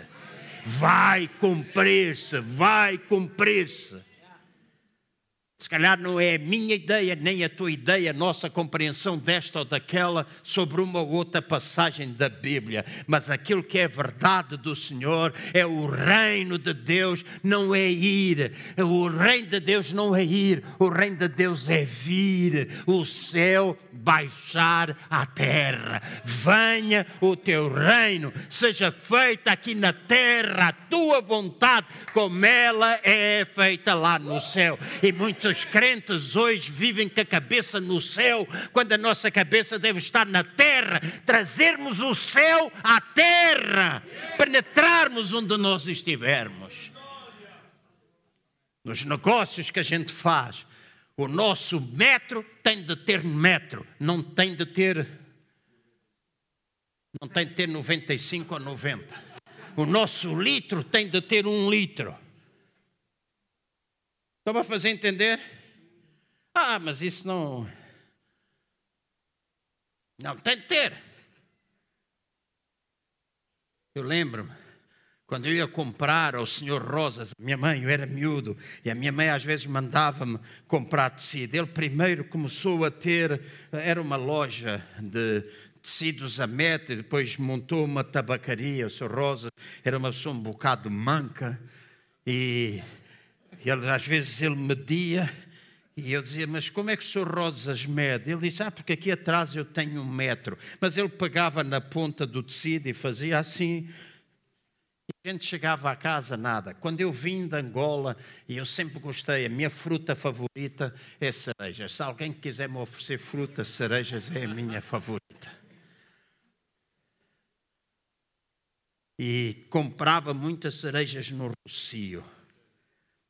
Vai cumprir-se, vai cumprir-se. Se calhar não é a minha ideia, nem a tua ideia, a nossa compreensão desta ou daquela sobre uma ou outra passagem da Bíblia, mas aquilo que é verdade do Senhor é o reino de Deus, não é ir. O reino de Deus não é ir, o reino de Deus é vir. O céu baixar à terra. Venha o teu reino, seja feita aqui na terra a tua vontade, como ela é feita lá no céu. E muitos Muitos crentes hoje vivem com a cabeça no céu, quando a nossa cabeça deve estar na terra. Trazermos o céu à terra, penetrarmos onde nós estivermos. Nos negócios que a gente faz, o nosso metro tem de ter metro, não tem de ter não tem de ter 95 ou 90. O nosso litro tem de ter um litro. Estão para fazer entender? Ah, mas isso não. Não, tem de ter. Eu lembro-me, quando eu ia comprar ao Senhor Rosas, minha mãe, eu era miúdo, e a minha mãe às vezes mandava-me comprar tecido. Ele primeiro começou a ter, era uma loja de tecidos a meta, depois montou uma tabacaria, o Senhor Rosas era uma pessoa um bocado manca, e ele, às vezes ele media e eu dizia, mas como é que o senhor Rosas mede? Ele disse, ah, porque aqui atrás eu tenho um metro. Mas ele pegava na ponta do tecido e fazia assim. E a gente chegava à casa, nada. Quando eu vim de Angola, e eu sempre gostei, a minha fruta favorita é cerejas. Se alguém quiser me oferecer frutas, cerejas é a minha favorita. E comprava muitas cerejas no Rocio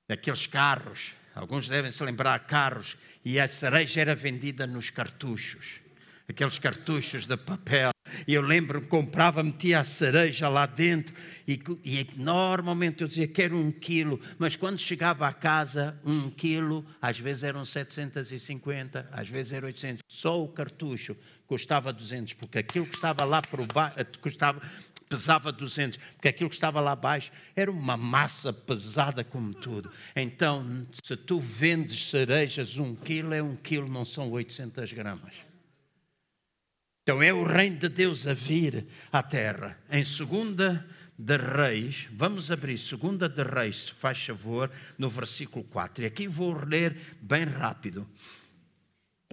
daqueles carros, alguns devem se lembrar, carros, e a cereja era vendida nos cartuchos, aqueles cartuchos de papel. E eu lembro comprava, metia a cereja lá dentro, e, e normalmente eu dizia quero um quilo, mas quando chegava a casa, um quilo, às vezes eram 750, às vezes eram 800. Só o cartucho custava 200, porque aquilo que estava lá por baixo, custava, pesava 200, porque aquilo que estava lá abaixo era uma massa pesada como tudo. Então, se tu vendes cerejas, um quilo é um quilo, não são 800 gramas. Então é o reino de Deus a vir à terra. Em segunda de Reis, vamos abrir segunda de Reis, se faz favor, no versículo 4. E aqui vou ler bem rápido.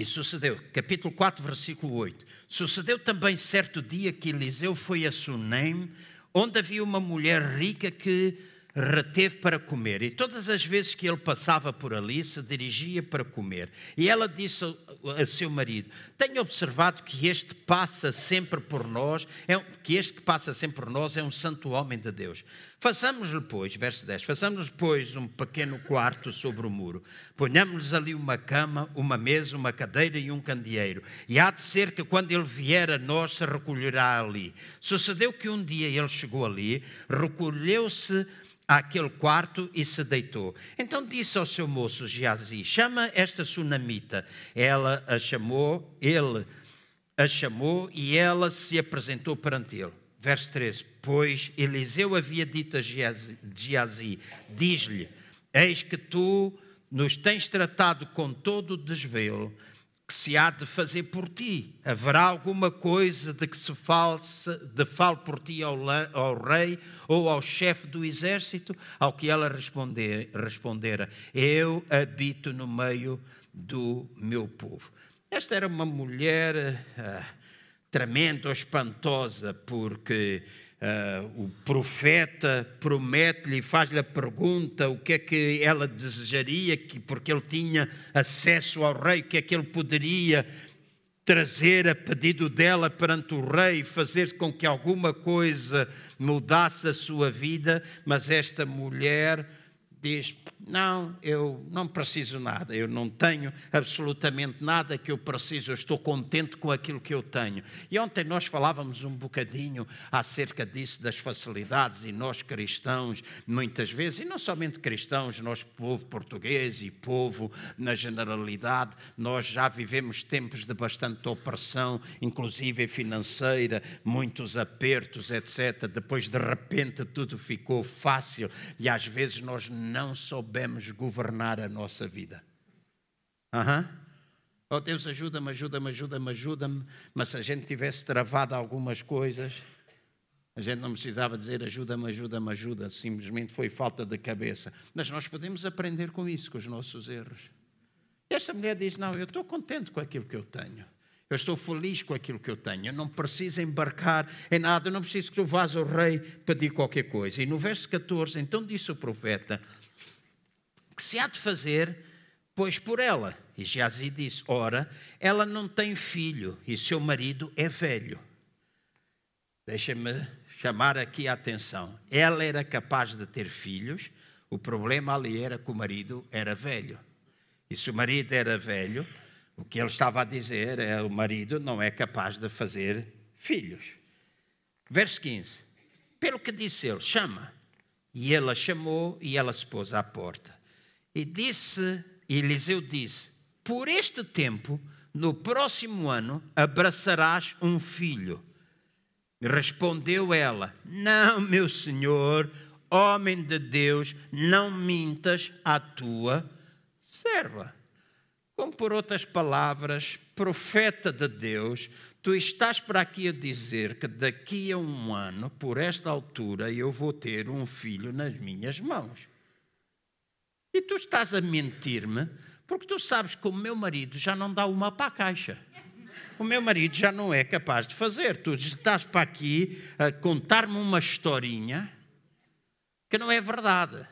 E sucedeu, capítulo 4, versículo 8. Sucedeu também certo dia que Eliseu foi a Sunem, onde havia uma mulher rica que reteve para comer. E todas as vezes que ele passava por ali, se dirigia para comer. E ela disse a seu marido: Tenho observado que este passa sempre por nós, é que este que passa sempre por nós é um santo homem de Deus. Façamos-lhe, pois, verso 10, façamos-lhe, pois, um pequeno quarto sobre o muro. Ponhamos-lhes ali uma cama, uma mesa, uma cadeira e um candeeiro. E há de ser que quando ele vier a nós, se recolherá ali. Sucedeu que um dia ele chegou ali, recolheu-se àquele quarto e se deitou. Então disse ao seu moço Geazi: Chama esta sunamita. Ela a chamou, ele a chamou e ela se apresentou perante ele. Verso 13: Pois Eliseu havia dito a Geazi: Diz-lhe: Eis que tu nos tens tratado com todo o desvelo que se há de fazer por ti? Haverá alguma coisa de que se fale, de fale por ti ao, ao rei ou ao chefe do exército? Ao que ela responder, respondera: Eu habito no meio do meu povo. Esta era uma mulher ah, tremenda espantosa, porque Uh, o profeta promete-lhe faz-lhe a pergunta o que é que ela desejaria, que, porque ele tinha acesso ao rei, o que é que ele poderia trazer a pedido dela perante o rei, fazer com que alguma coisa mudasse a sua vida, mas esta mulher diz: Não, eu não preciso nada, eu não tenho absolutamente nada que eu preciso, eu estou contente com aquilo que eu tenho. E ontem nós falávamos um bocadinho acerca disso, das facilidades, e nós cristãos, muitas vezes, e não somente cristãos, nós, povo português e povo na generalidade, nós já vivemos tempos de bastante opressão, inclusive financeira, muitos apertos, etc. Depois, de repente, tudo ficou fácil e às vezes nós não soubemos governar a nossa vida. Uhum. Oh Deus, ajuda-me, ajuda-me, ajuda-me, ajuda-me. Mas se a gente tivesse travado algumas coisas, a gente não precisava dizer ajuda-me, ajuda-me, ajuda. Simplesmente foi falta de cabeça. Mas nós podemos aprender com isso, com os nossos erros. Esta mulher diz: Não, eu estou contente com aquilo que eu tenho. Eu estou feliz com aquilo que eu tenho. Eu não preciso embarcar em nada. Eu não preciso que tu vás ao rei pedir qualquer coisa. E no verso 14, então disse o profeta: que se há de fazer, pois por ela. E Jazi disse: Ora, ela não tem filho e seu marido é velho. Deixa-me chamar aqui a atenção. Ela era capaz de ter filhos, o problema ali era que o marido era velho. E se o marido era velho, o que ele estava a dizer é: o marido não é capaz de fazer filhos. Verso 15: Pelo que disse ele, chama. E ela chamou e ela se pôs à porta. E disse, Eliseu disse: Por este tempo, no próximo ano, abraçarás um filho. Respondeu ela: Não, meu senhor, homem de Deus, não mintas à tua serva. Como por outras palavras, profeta de Deus, tu estás para aqui a dizer que daqui a um ano, por esta altura, eu vou ter um filho nas minhas mãos. E tu estás a mentir-me porque tu sabes que o meu marido já não dá uma para a caixa. O meu marido já não é capaz de fazer. Tu estás para aqui a contar-me uma historinha que não é verdade.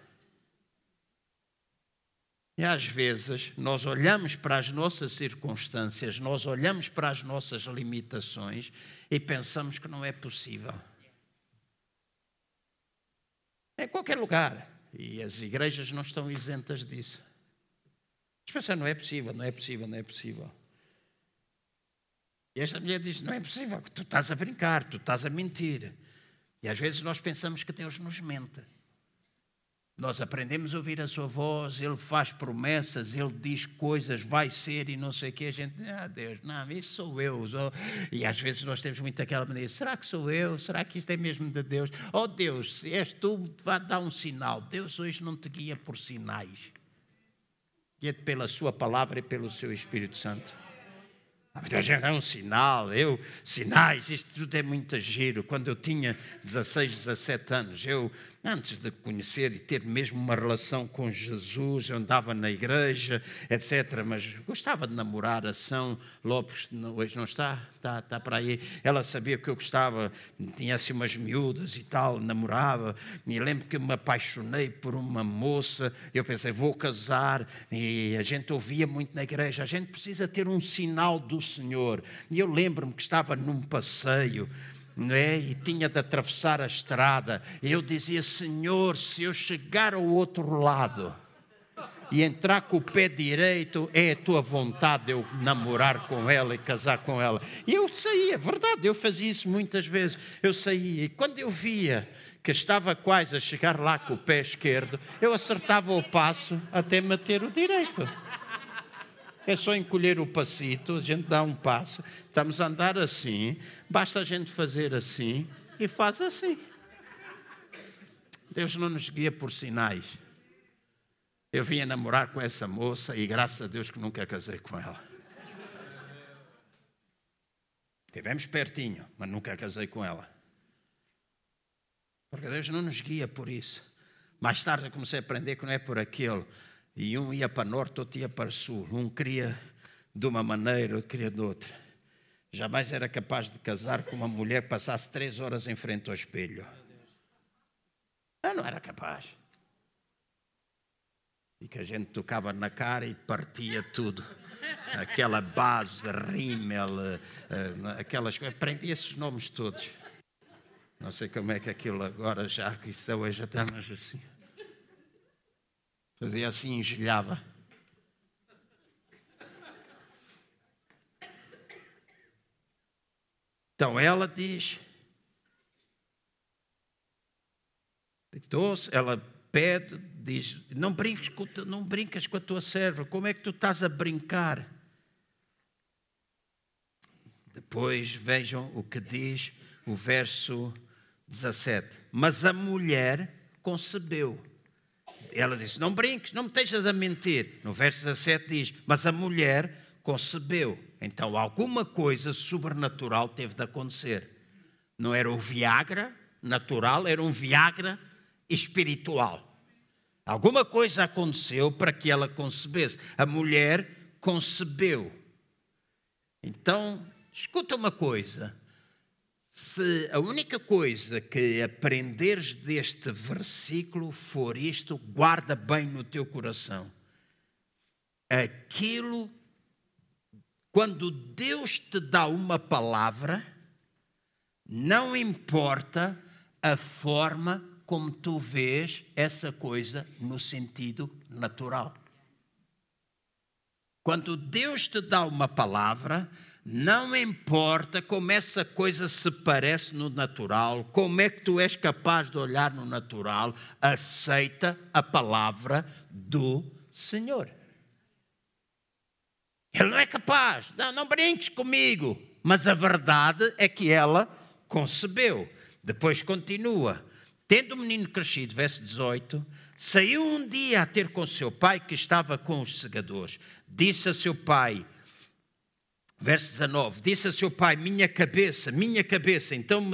E às vezes nós olhamos para as nossas circunstâncias, nós olhamos para as nossas limitações e pensamos que não é possível. Em qualquer lugar. E as igrejas não estão isentas disso. Mas não é possível, não é possível, não é possível. E esta mulher diz: Não é possível, tu estás a brincar, tu estás a mentir. E às vezes nós pensamos que Deus nos mente. Nós aprendemos a ouvir a sua voz, ele faz promessas, ele diz coisas, vai ser e não sei o que. A gente, ah, Deus, não, isso sou eu. E às vezes nós temos muito aquela maneira: será que sou eu? Será que isto é mesmo de Deus? Oh Deus, se és tu, vá dar um sinal. Deus hoje não te guia por sinais, guia-te pela Sua palavra e pelo Seu Espírito Santo. Muita gente é um sinal, eu, sinais, isto tudo é muito giro. Quando eu tinha 16, 17 anos, eu, antes de conhecer e ter mesmo uma relação com Jesus, andava na igreja, etc. Mas gostava de namorar a São Lopes, hoje não está, está, está para aí. Ela sabia que eu gostava, tinha assim umas miúdas e tal, namorava. E lembro que me apaixonei por uma moça, eu pensei, vou casar. E a gente ouvia muito na igreja, a gente precisa ter um sinal do Senhor. E eu lembro-me que estava num passeio. Não é? E tinha de atravessar a estrada. Eu dizia: Senhor, se eu chegar ao outro lado e entrar com o pé direito, é a tua vontade de eu namorar com ela e casar com ela. E eu saía, verdade, eu fazia isso muitas vezes. Eu saía, e quando eu via que estava quase a chegar lá com o pé esquerdo, eu acertava o passo até meter o direito. É só encolher o passito, a gente dá um passo, estamos a andar assim, basta a gente fazer assim e faz assim. Deus não nos guia por sinais. Eu vinha namorar com essa moça e graças a Deus que nunca casei com ela. Tivemos pertinho, mas nunca casei com ela. Porque Deus não nos guia por isso. Mais tarde eu comecei a aprender que não é por aquilo e um ia para norte, outro ia para sul. Um queria de uma maneira, outro queria de outra. Jamais era capaz de casar com uma mulher que passasse três horas em frente ao espelho. Eu não era capaz. E que a gente tocava na cara e partia tudo. Aquela base, rímel, eh, aquelas coisas. Aprendi esses nomes todos. Não sei como é que aquilo agora já, que isso hoje já estamos assim. Fazia assim, engelhava. Então ela diz, deitou-se, ela pede, diz: não brinques, com, não brincas com a tua serva, como é que tu estás a brincar? Depois vejam o que diz o verso 17: Mas a mulher concebeu ela disse: Não brinques, não me estejas a mentir. No verso 17 diz: Mas a mulher concebeu. Então alguma coisa sobrenatural teve de acontecer. Não era o Viagra natural, era um Viagra espiritual. Alguma coisa aconteceu para que ela concebesse. A mulher concebeu. Então, escuta uma coisa se a única coisa que aprenderes deste versículo for isto, guarda bem no teu coração. Aquilo, quando Deus te dá uma palavra, não importa a forma como tu vês essa coisa no sentido natural. Quando Deus te dá uma palavra, não importa como essa coisa se parece no natural, como é que tu és capaz de olhar no natural, aceita a palavra do Senhor. Ele não é capaz, não, não brinques comigo. Mas a verdade é que ela concebeu. Depois continua. Tendo o menino crescido, verso 18, saiu um dia a ter com seu pai que estava com os segadores. Disse a seu pai: Verso 19: Disse a seu pai: Minha cabeça, minha cabeça. Então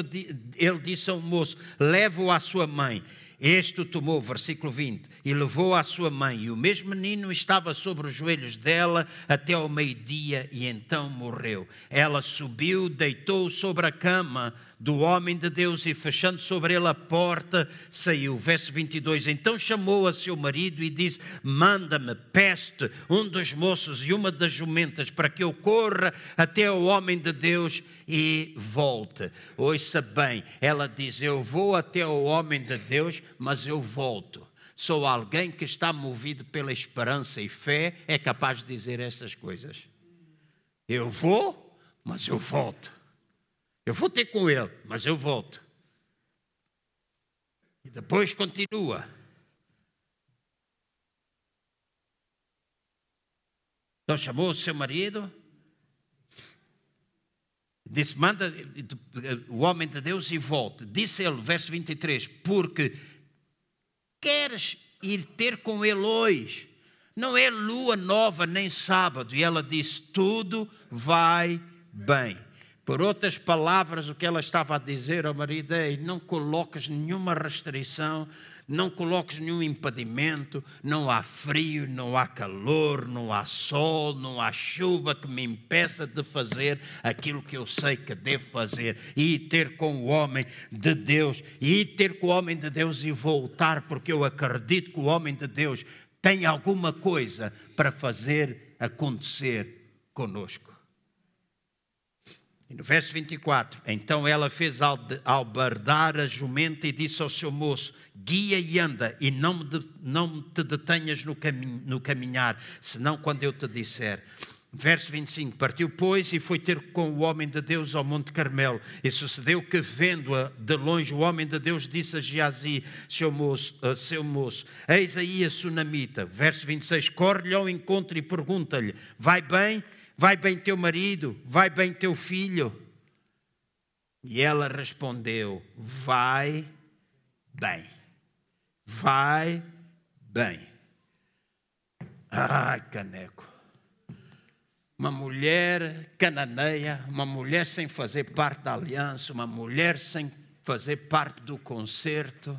ele disse ao moço: Leve-o à sua mãe. Este o tomou, versículo 20, e levou à sua mãe. E o mesmo menino estava sobre os joelhos dela até ao meio-dia, e então morreu. Ela subiu, deitou sobre a cama do homem de Deus e fechando sobre ele a porta, saiu. Verso 22. Então chamou a seu marido e disse: Manda-me, peste, um dos moços e uma das jumentas, para que eu corra até o homem de Deus e volte. Ouça bem, ela diz: Eu vou até o homem de Deus, mas eu volto. Sou alguém que está movido pela esperança e fé, é capaz de dizer estas coisas. Eu vou, mas eu volto. Eu vou ter com ele, mas eu volto. E depois continua. Então chamou o seu marido, disse: manda o homem de Deus e volte. Disse ele, verso 23, porque queres ir ter com ele hoje. Não é lua nova nem sábado. E ela disse: Tudo vai bem. Por outras palavras, o que ela estava a dizer ao marido é: não coloques nenhuma restrição, não coloques nenhum impedimento, não há frio, não há calor, não há sol, não há chuva que me impeça de fazer aquilo que eu sei que devo fazer e ter com o homem de Deus, e ter com o homem de Deus e voltar, porque eu acredito que o homem de Deus tem alguma coisa para fazer acontecer conosco. E no verso 24, então ela fez albardar a jumenta e disse ao seu moço: Guia e anda, e não, de, não te detenhas no, no caminhar, senão quando eu te disser. Verso 25: Partiu, pois, e foi ter com o homem de Deus ao Monte Carmelo. E sucedeu que, vendo-a de longe, o homem de Deus disse a Geazi, seu moço, seu moço Eis aí a sunamita. Verso 26: Corre-lhe ao encontro e pergunta-lhe: Vai bem? Vai bem teu marido? Vai bem teu filho? E ela respondeu: Vai bem. Vai bem. Ai, caneco. Uma mulher cananeia, uma mulher sem fazer parte da aliança, uma mulher sem fazer parte do concerto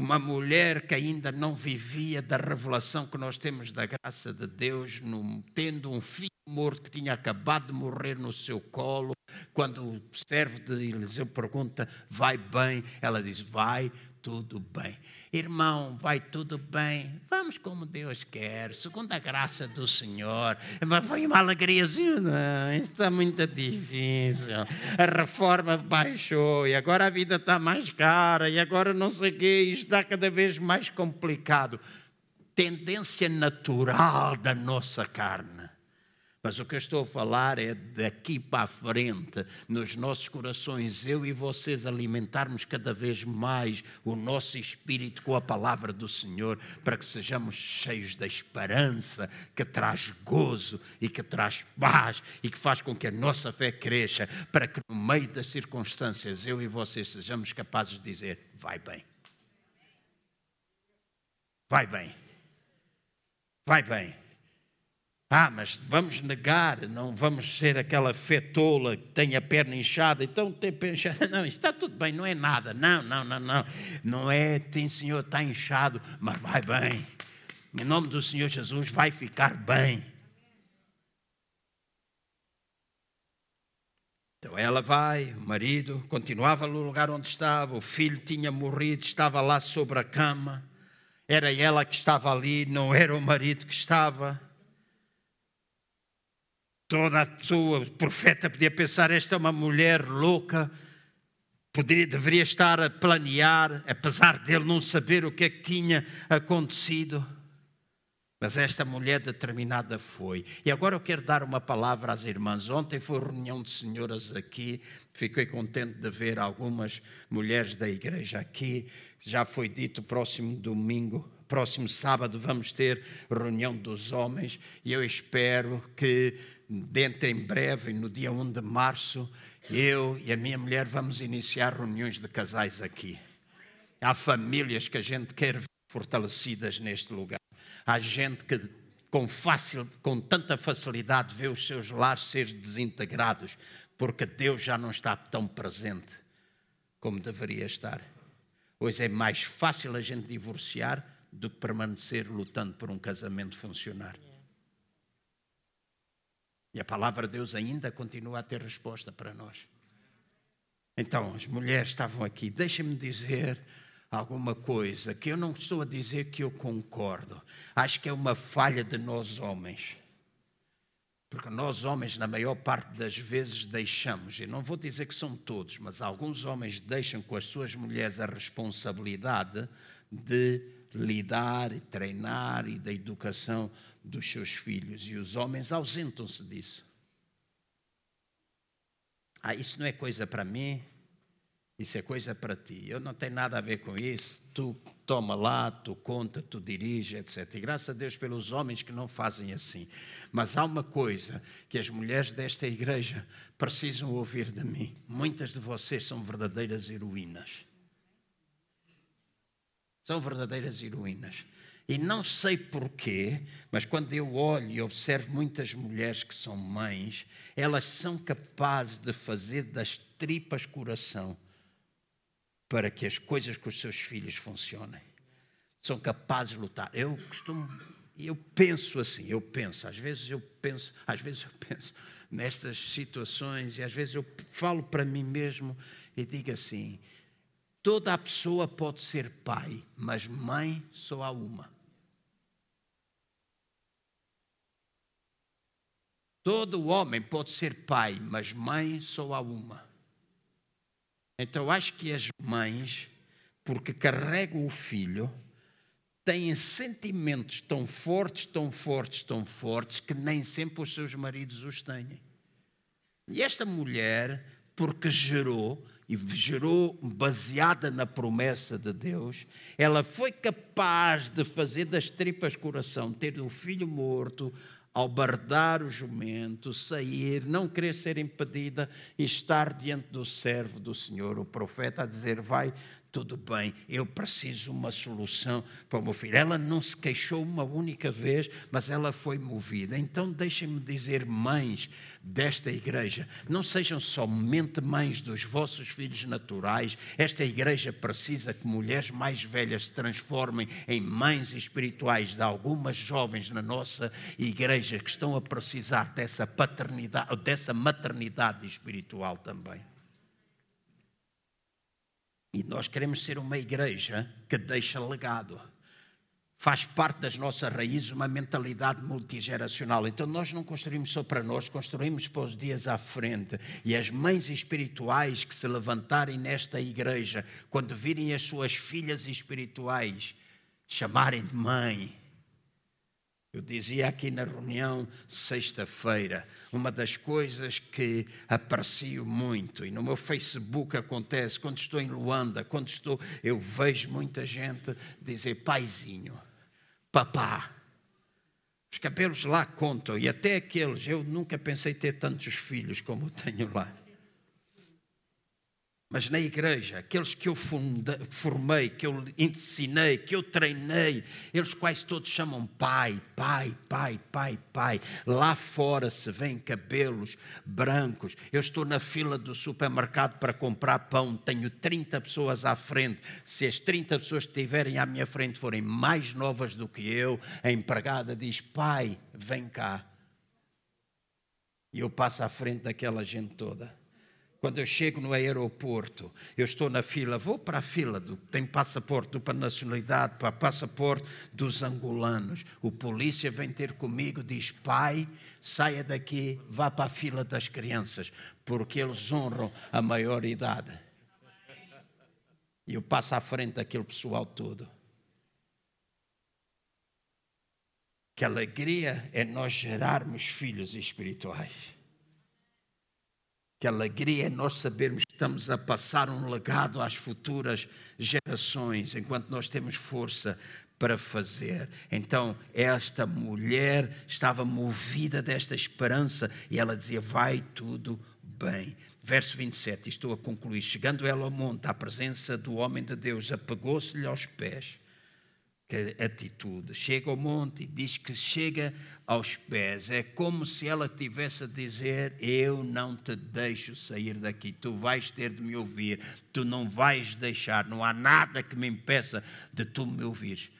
uma mulher que ainda não vivia da revelação que nós temos da graça de Deus, num, tendo um filho morto que tinha acabado de morrer no seu colo. Quando o servo de Eliseu pergunta, vai bem? Ela diz, vai tudo bem. Irmão, vai tudo bem. Vamos como Deus quer, segundo a graça do Senhor. Mas foi uma alegriazinha, não, está muito difícil. A reforma baixou e agora a vida está mais cara e agora não sei o quê, está cada vez mais complicado. Tendência natural da nossa carne. Mas o que eu estou a falar é daqui para a frente, nos nossos corações, eu e vocês alimentarmos cada vez mais o nosso espírito com a palavra do Senhor, para que sejamos cheios da esperança que traz gozo e que traz paz e que faz com que a nossa fé cresça, para que no meio das circunstâncias eu e vocês sejamos capazes de dizer: vai bem. Vai bem. Vai bem. Ah, mas vamos negar, não vamos ser aquela fetola que tem a perna inchada, então tem perna inchada. Não, está tudo bem, não é nada. Não, não, não, não. Não é, tem Senhor, está inchado, mas vai bem. Em nome do Senhor Jesus, vai ficar bem. Então ela vai, o marido continuava no lugar onde estava, o filho tinha morrido, estava lá sobre a cama. Era ela que estava ali, não era o marido que estava. Toda a pessoa, profeta, podia pensar: esta é uma mulher louca, poderia, deveria estar a planear, apesar dele não saber o que é que tinha acontecido. Mas esta mulher determinada foi. E agora eu quero dar uma palavra às irmãs. Ontem foi reunião de senhoras aqui. Fiquei contente de ver algumas mulheres da igreja aqui. Já foi dito, próximo domingo, próximo sábado, vamos ter reunião dos homens. E eu espero que dentro em breve, no dia 1 de março, eu e a minha mulher vamos iniciar reuniões de casais aqui. Há famílias que a gente quer ver fortalecidas neste lugar. Há gente que com, fácil, com tanta facilidade vê os seus lares ser desintegrados, porque Deus já não está tão presente como deveria estar. Hoje é mais fácil a gente divorciar do que permanecer lutando por um casamento funcionar. E a palavra de Deus ainda continua a ter resposta para nós. Então, as mulheres estavam aqui. Deixa-me dizer alguma coisa que eu não estou a dizer que eu concordo. Acho que é uma falha de nós homens. Porque nós homens, na maior parte das vezes, deixamos, e não vou dizer que são todos, mas alguns homens deixam com as suas mulheres a responsabilidade de lidar treinar e da educação dos seus filhos. E os homens ausentam-se disso. Ah, isso não é coisa para mim, isso é coisa para ti. Eu não tenho nada a ver com isso. Tu toma lá, tu conta, tu dirige, etc. E graças a Deus pelos homens que não fazem assim. Mas há uma coisa que as mulheres desta igreja precisam ouvir de mim. Muitas de vocês são verdadeiras heroínas São verdadeiras heroínas. E não sei porquê, mas quando eu olho e observo muitas mulheres que são mães, elas são capazes de fazer das tripas coração para que as coisas com os seus filhos funcionem. São capazes de lutar. Eu costumo, eu penso assim, eu penso, às vezes eu penso, às vezes eu penso nestas situações e às vezes eu falo para mim mesmo e digo assim: toda a pessoa pode ser pai, mas mãe só há uma. Todo homem pode ser pai, mas mãe só há uma. Então acho que as mães, porque carregam o filho, têm sentimentos tão fortes, tão fortes, tão fortes, que nem sempre os seus maridos os têm. E esta mulher, porque gerou, e gerou baseada na promessa de Deus, ela foi capaz de fazer das tripas coração, ter o filho morto, albardar o jumento, sair, não querer ser impedida e estar diante do servo do Senhor, o profeta, a dizer: Vai, tudo bem, eu preciso uma solução para o meu filho. Ela não se queixou uma única vez, mas ela foi movida. Então, deixem-me dizer, mães desta igreja, não sejam somente mães dos vossos filhos naturais. Esta igreja precisa que mulheres mais velhas se transformem em mães espirituais de algumas jovens na nossa igreja que estão a precisar dessa paternidade, dessa maternidade espiritual também. E nós queremos ser uma igreja que deixa legado. Faz parte das nossas raízes uma mentalidade multigeracional. Então nós não construímos só para nós, construímos para os dias à frente. E as mães espirituais que se levantarem nesta igreja, quando virem as suas filhas espirituais chamarem de mãe, eu dizia aqui na reunião sexta-feira, uma das coisas que aprecio muito, e no meu Facebook acontece, quando estou em Luanda, quando estou, eu vejo muita gente dizer paizinho, papá. Os cabelos lá contam, e até aqueles, eu nunca pensei ter tantos filhos como tenho lá. Mas na igreja, aqueles que eu formei, que eu ensinei, que eu treinei, eles quase todos chamam pai, pai, pai, pai, pai. Lá fora se vêem cabelos brancos. Eu estou na fila do supermercado para comprar pão, tenho 30 pessoas à frente. Se as 30 pessoas que estiverem à minha frente forem mais novas do que eu, a empregada diz: Pai, vem cá. E eu passo à frente daquela gente toda. Quando eu chego no aeroporto, eu estou na fila, vou para a fila do tem passaporte dupla nacionalidade, para passaporte dos angolanos. O polícia vem ter comigo, diz: "Pai, saia daqui, vá para a fila das crianças, porque eles honram a maioridade." E eu passo à frente daquele pessoal todo. Que alegria é nós gerarmos filhos espirituais. Que alegria é nós sabermos que estamos a passar um legado às futuras gerações, enquanto nós temos força para fazer. Então, esta mulher estava movida desta esperança e ela dizia: Vai tudo bem. Verso 27, estou a concluir. Chegando ela ao monte, à presença do homem de Deus, apegou-se-lhe aos pés que atitude. Chega ao monte e diz que chega aos pés. É como se ela tivesse a dizer: Eu não te deixo sair daqui, tu vais ter de me ouvir, tu não vais deixar, não há nada que me impeça de tu me ouvires.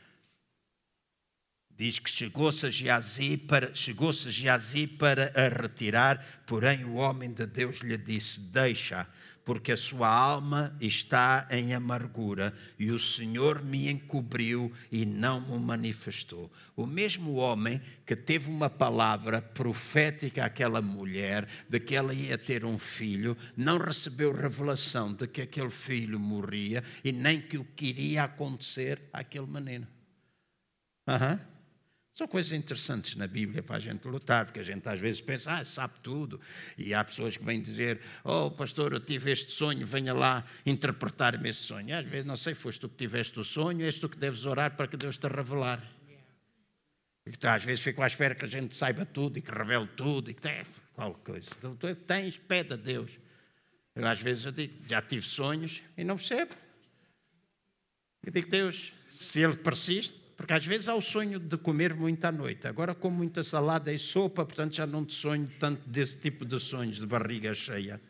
Diz que chegou-se a Geazi para, chegou -se para a retirar, porém o homem de Deus lhe disse: Deixa porque a sua alma está em amargura e o Senhor me encobriu e não me manifestou. O mesmo homem que teve uma palavra profética àquela mulher de que ela ia ter um filho, não recebeu revelação de que aquele filho morria e nem que o que iria acontecer àquele menino. Uhum. São coisas interessantes na Bíblia para a gente lutar, porque a gente às vezes pensa, ah, sabe tudo. E há pessoas que vêm dizer, oh, pastor, eu tive este sonho, venha lá interpretar-me esse sonho. E às vezes, não sei, foste tu que tiveste o sonho, és tu que deves orar para que Deus te revelar. Yeah. às vezes fico à espera que a gente saiba tudo e que revele tudo e que qualquer coisa. Então, tu tens, pede a Deus. Eu, às vezes eu digo, já tive sonhos e não percebo. Eu digo, Deus, Se ele persiste, porque às vezes há o sonho de comer muito à noite. Agora como muita salada e sopa, portanto já não te sonho tanto desse tipo de sonhos de barriga cheia.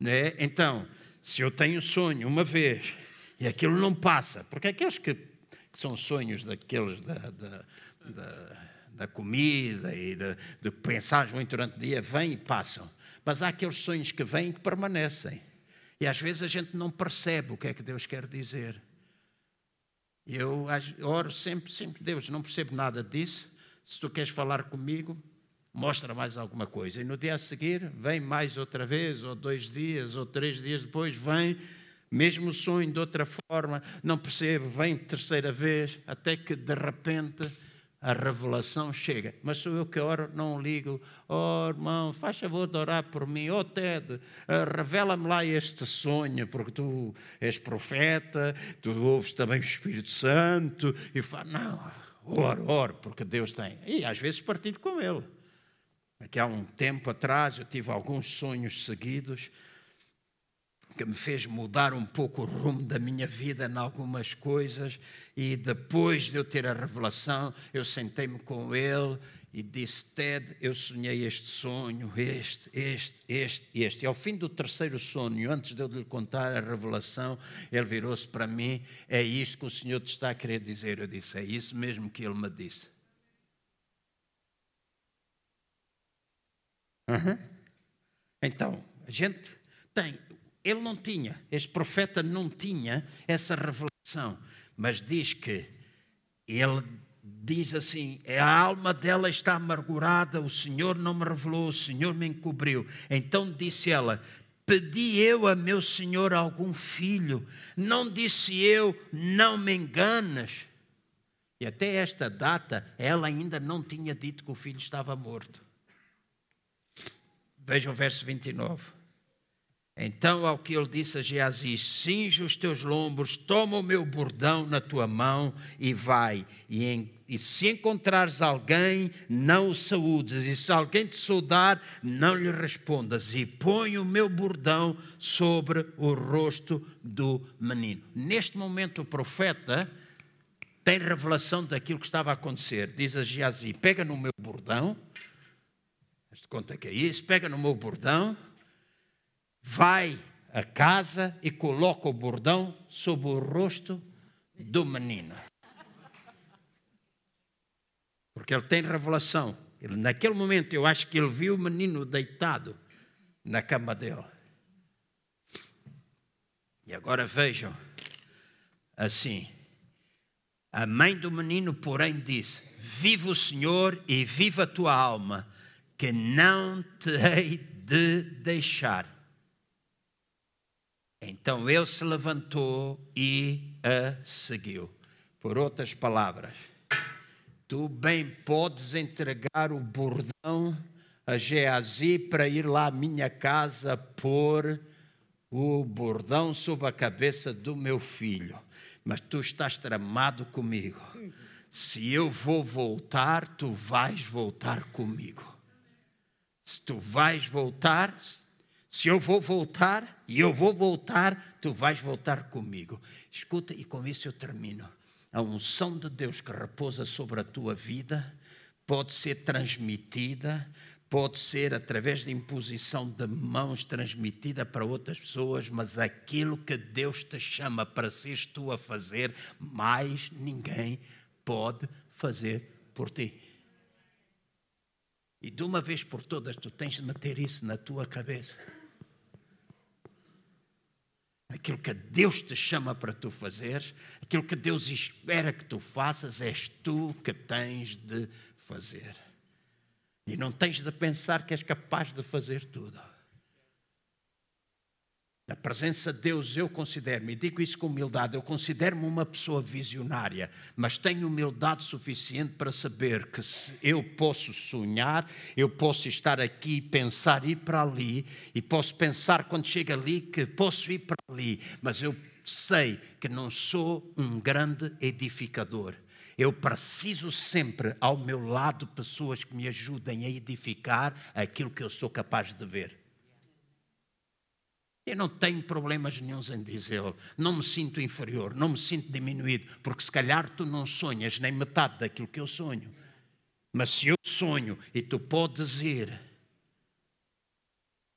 Né? Então, se eu tenho sonho uma vez e aquilo não passa, porque aqueles que, que são sonhos daqueles da, da, da, da comida e de, de pensar muito durante o dia, vêm e passam. Mas há aqueles sonhos que vêm e que permanecem. E às vezes a gente não percebe o que é que Deus quer dizer. Eu oro sempre, sempre, Deus, não percebo nada disso. Se tu queres falar comigo, mostra mais alguma coisa. E no dia a seguir, vem mais outra vez, ou dois dias, ou três dias depois, vem, mesmo sonho de outra forma, não percebo, vem terceira vez, até que de repente a revelação chega. Mas sou eu que oro, não ligo. Oh, irmão, faz favor de orar por mim. Oh, Ted, eh, revela-me lá este sonho, porque tu és profeta, tu ouves também o Espírito Santo. E fala, não, oro, oro, porque Deus tem. E às vezes partilho com ele. Aqui há um tempo atrás eu tive alguns sonhos seguidos que me fez mudar um pouco o rumo da minha vida em algumas coisas, e depois de eu ter a revelação, eu sentei-me com ele e disse: Ted, eu sonhei este sonho, este, este, este, este. E ao fim do terceiro sonho, antes de eu lhe contar a revelação, ele virou-se para mim: É isto que o Senhor te está a querer dizer. Eu disse: É isso mesmo que ele me disse. Uhum. Então, a gente tem ele não tinha, este profeta não tinha essa revelação, mas diz que ele diz assim: a alma dela está amargurada, o Senhor não me revelou, o Senhor me encobriu. Então disse ela: Pedi eu a meu Senhor algum filho, não disse eu, não me enganas. E até esta data, ela ainda não tinha dito que o filho estava morto. Veja o verso 29. Então, ao que ele disse a Geazi: Cinge os teus lombos, toma o meu bordão na tua mão e vai. E, em, e, se encontrares alguém, não o saúdes. E se alguém te saudar, não lhe respondas. E põe o meu bordão sobre o rosto do menino. Neste momento, o profeta tem revelação daquilo que estava a acontecer. Diz a Geazi: Pega no meu bordão. Conta que é isso. Pega no meu bordão vai a casa e coloca o bordão sobre o rosto do menino. Porque ele tem revelação. Ele, naquele momento, eu acho que ele viu o menino deitado na cama dele. E agora vejam, assim, a mãe do menino, porém, disse: Viva o Senhor e viva a tua alma, que não te hei de deixar. Então ele se levantou e a seguiu. Por outras palavras, tu bem podes entregar o bordão a Geazi para ir lá à minha casa pôr o bordão sob a cabeça do meu filho. Mas tu estás tramado comigo. Se eu vou voltar, tu vais voltar comigo. Se tu vais voltar, se eu vou voltar e eu vou voltar, tu vais voltar comigo. Escuta, e com isso eu termino. A unção de Deus que repousa sobre a tua vida pode ser transmitida, pode ser através de imposição de mãos transmitida para outras pessoas, mas aquilo que Deus te chama para seres tu a fazer, mais ninguém pode fazer por ti. E de uma vez por todas tu tens de meter isso na tua cabeça. Aquilo que Deus te chama para tu fazeres, aquilo que Deus espera que tu faças, és tu que tens de fazer. E não tens de pensar que és capaz de fazer tudo. Na presença de Deus, eu considero-me, digo isso com humildade, eu considero-me uma pessoa visionária, mas tenho humildade suficiente para saber que eu posso sonhar, eu posso estar aqui e pensar ir para ali, e posso pensar quando chego ali que posso ir para ali, mas eu sei que não sou um grande edificador. Eu preciso sempre ao meu lado pessoas que me ajudem a edificar aquilo que eu sou capaz de ver. Eu não tenho problemas nenhums em dizê-lo. Não me sinto inferior, não me sinto diminuído, porque se calhar tu não sonhas nem metade daquilo que eu sonho. Mas se eu sonho e tu podes ir,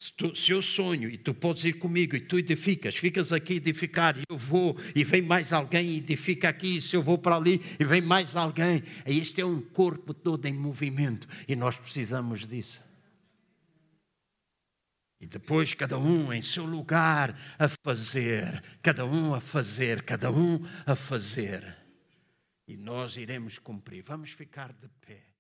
se, tu, se, eu sonho e tu podes ir comigo e tu edificas, ficas aqui edificar e eu vou e vem mais alguém e edifica aqui, se eu vou para ali e vem mais alguém. Este é um corpo todo em movimento e nós precisamos disso. E depois cada um em seu lugar a fazer, cada um a fazer, cada um a fazer. E nós iremos cumprir. Vamos ficar de pé.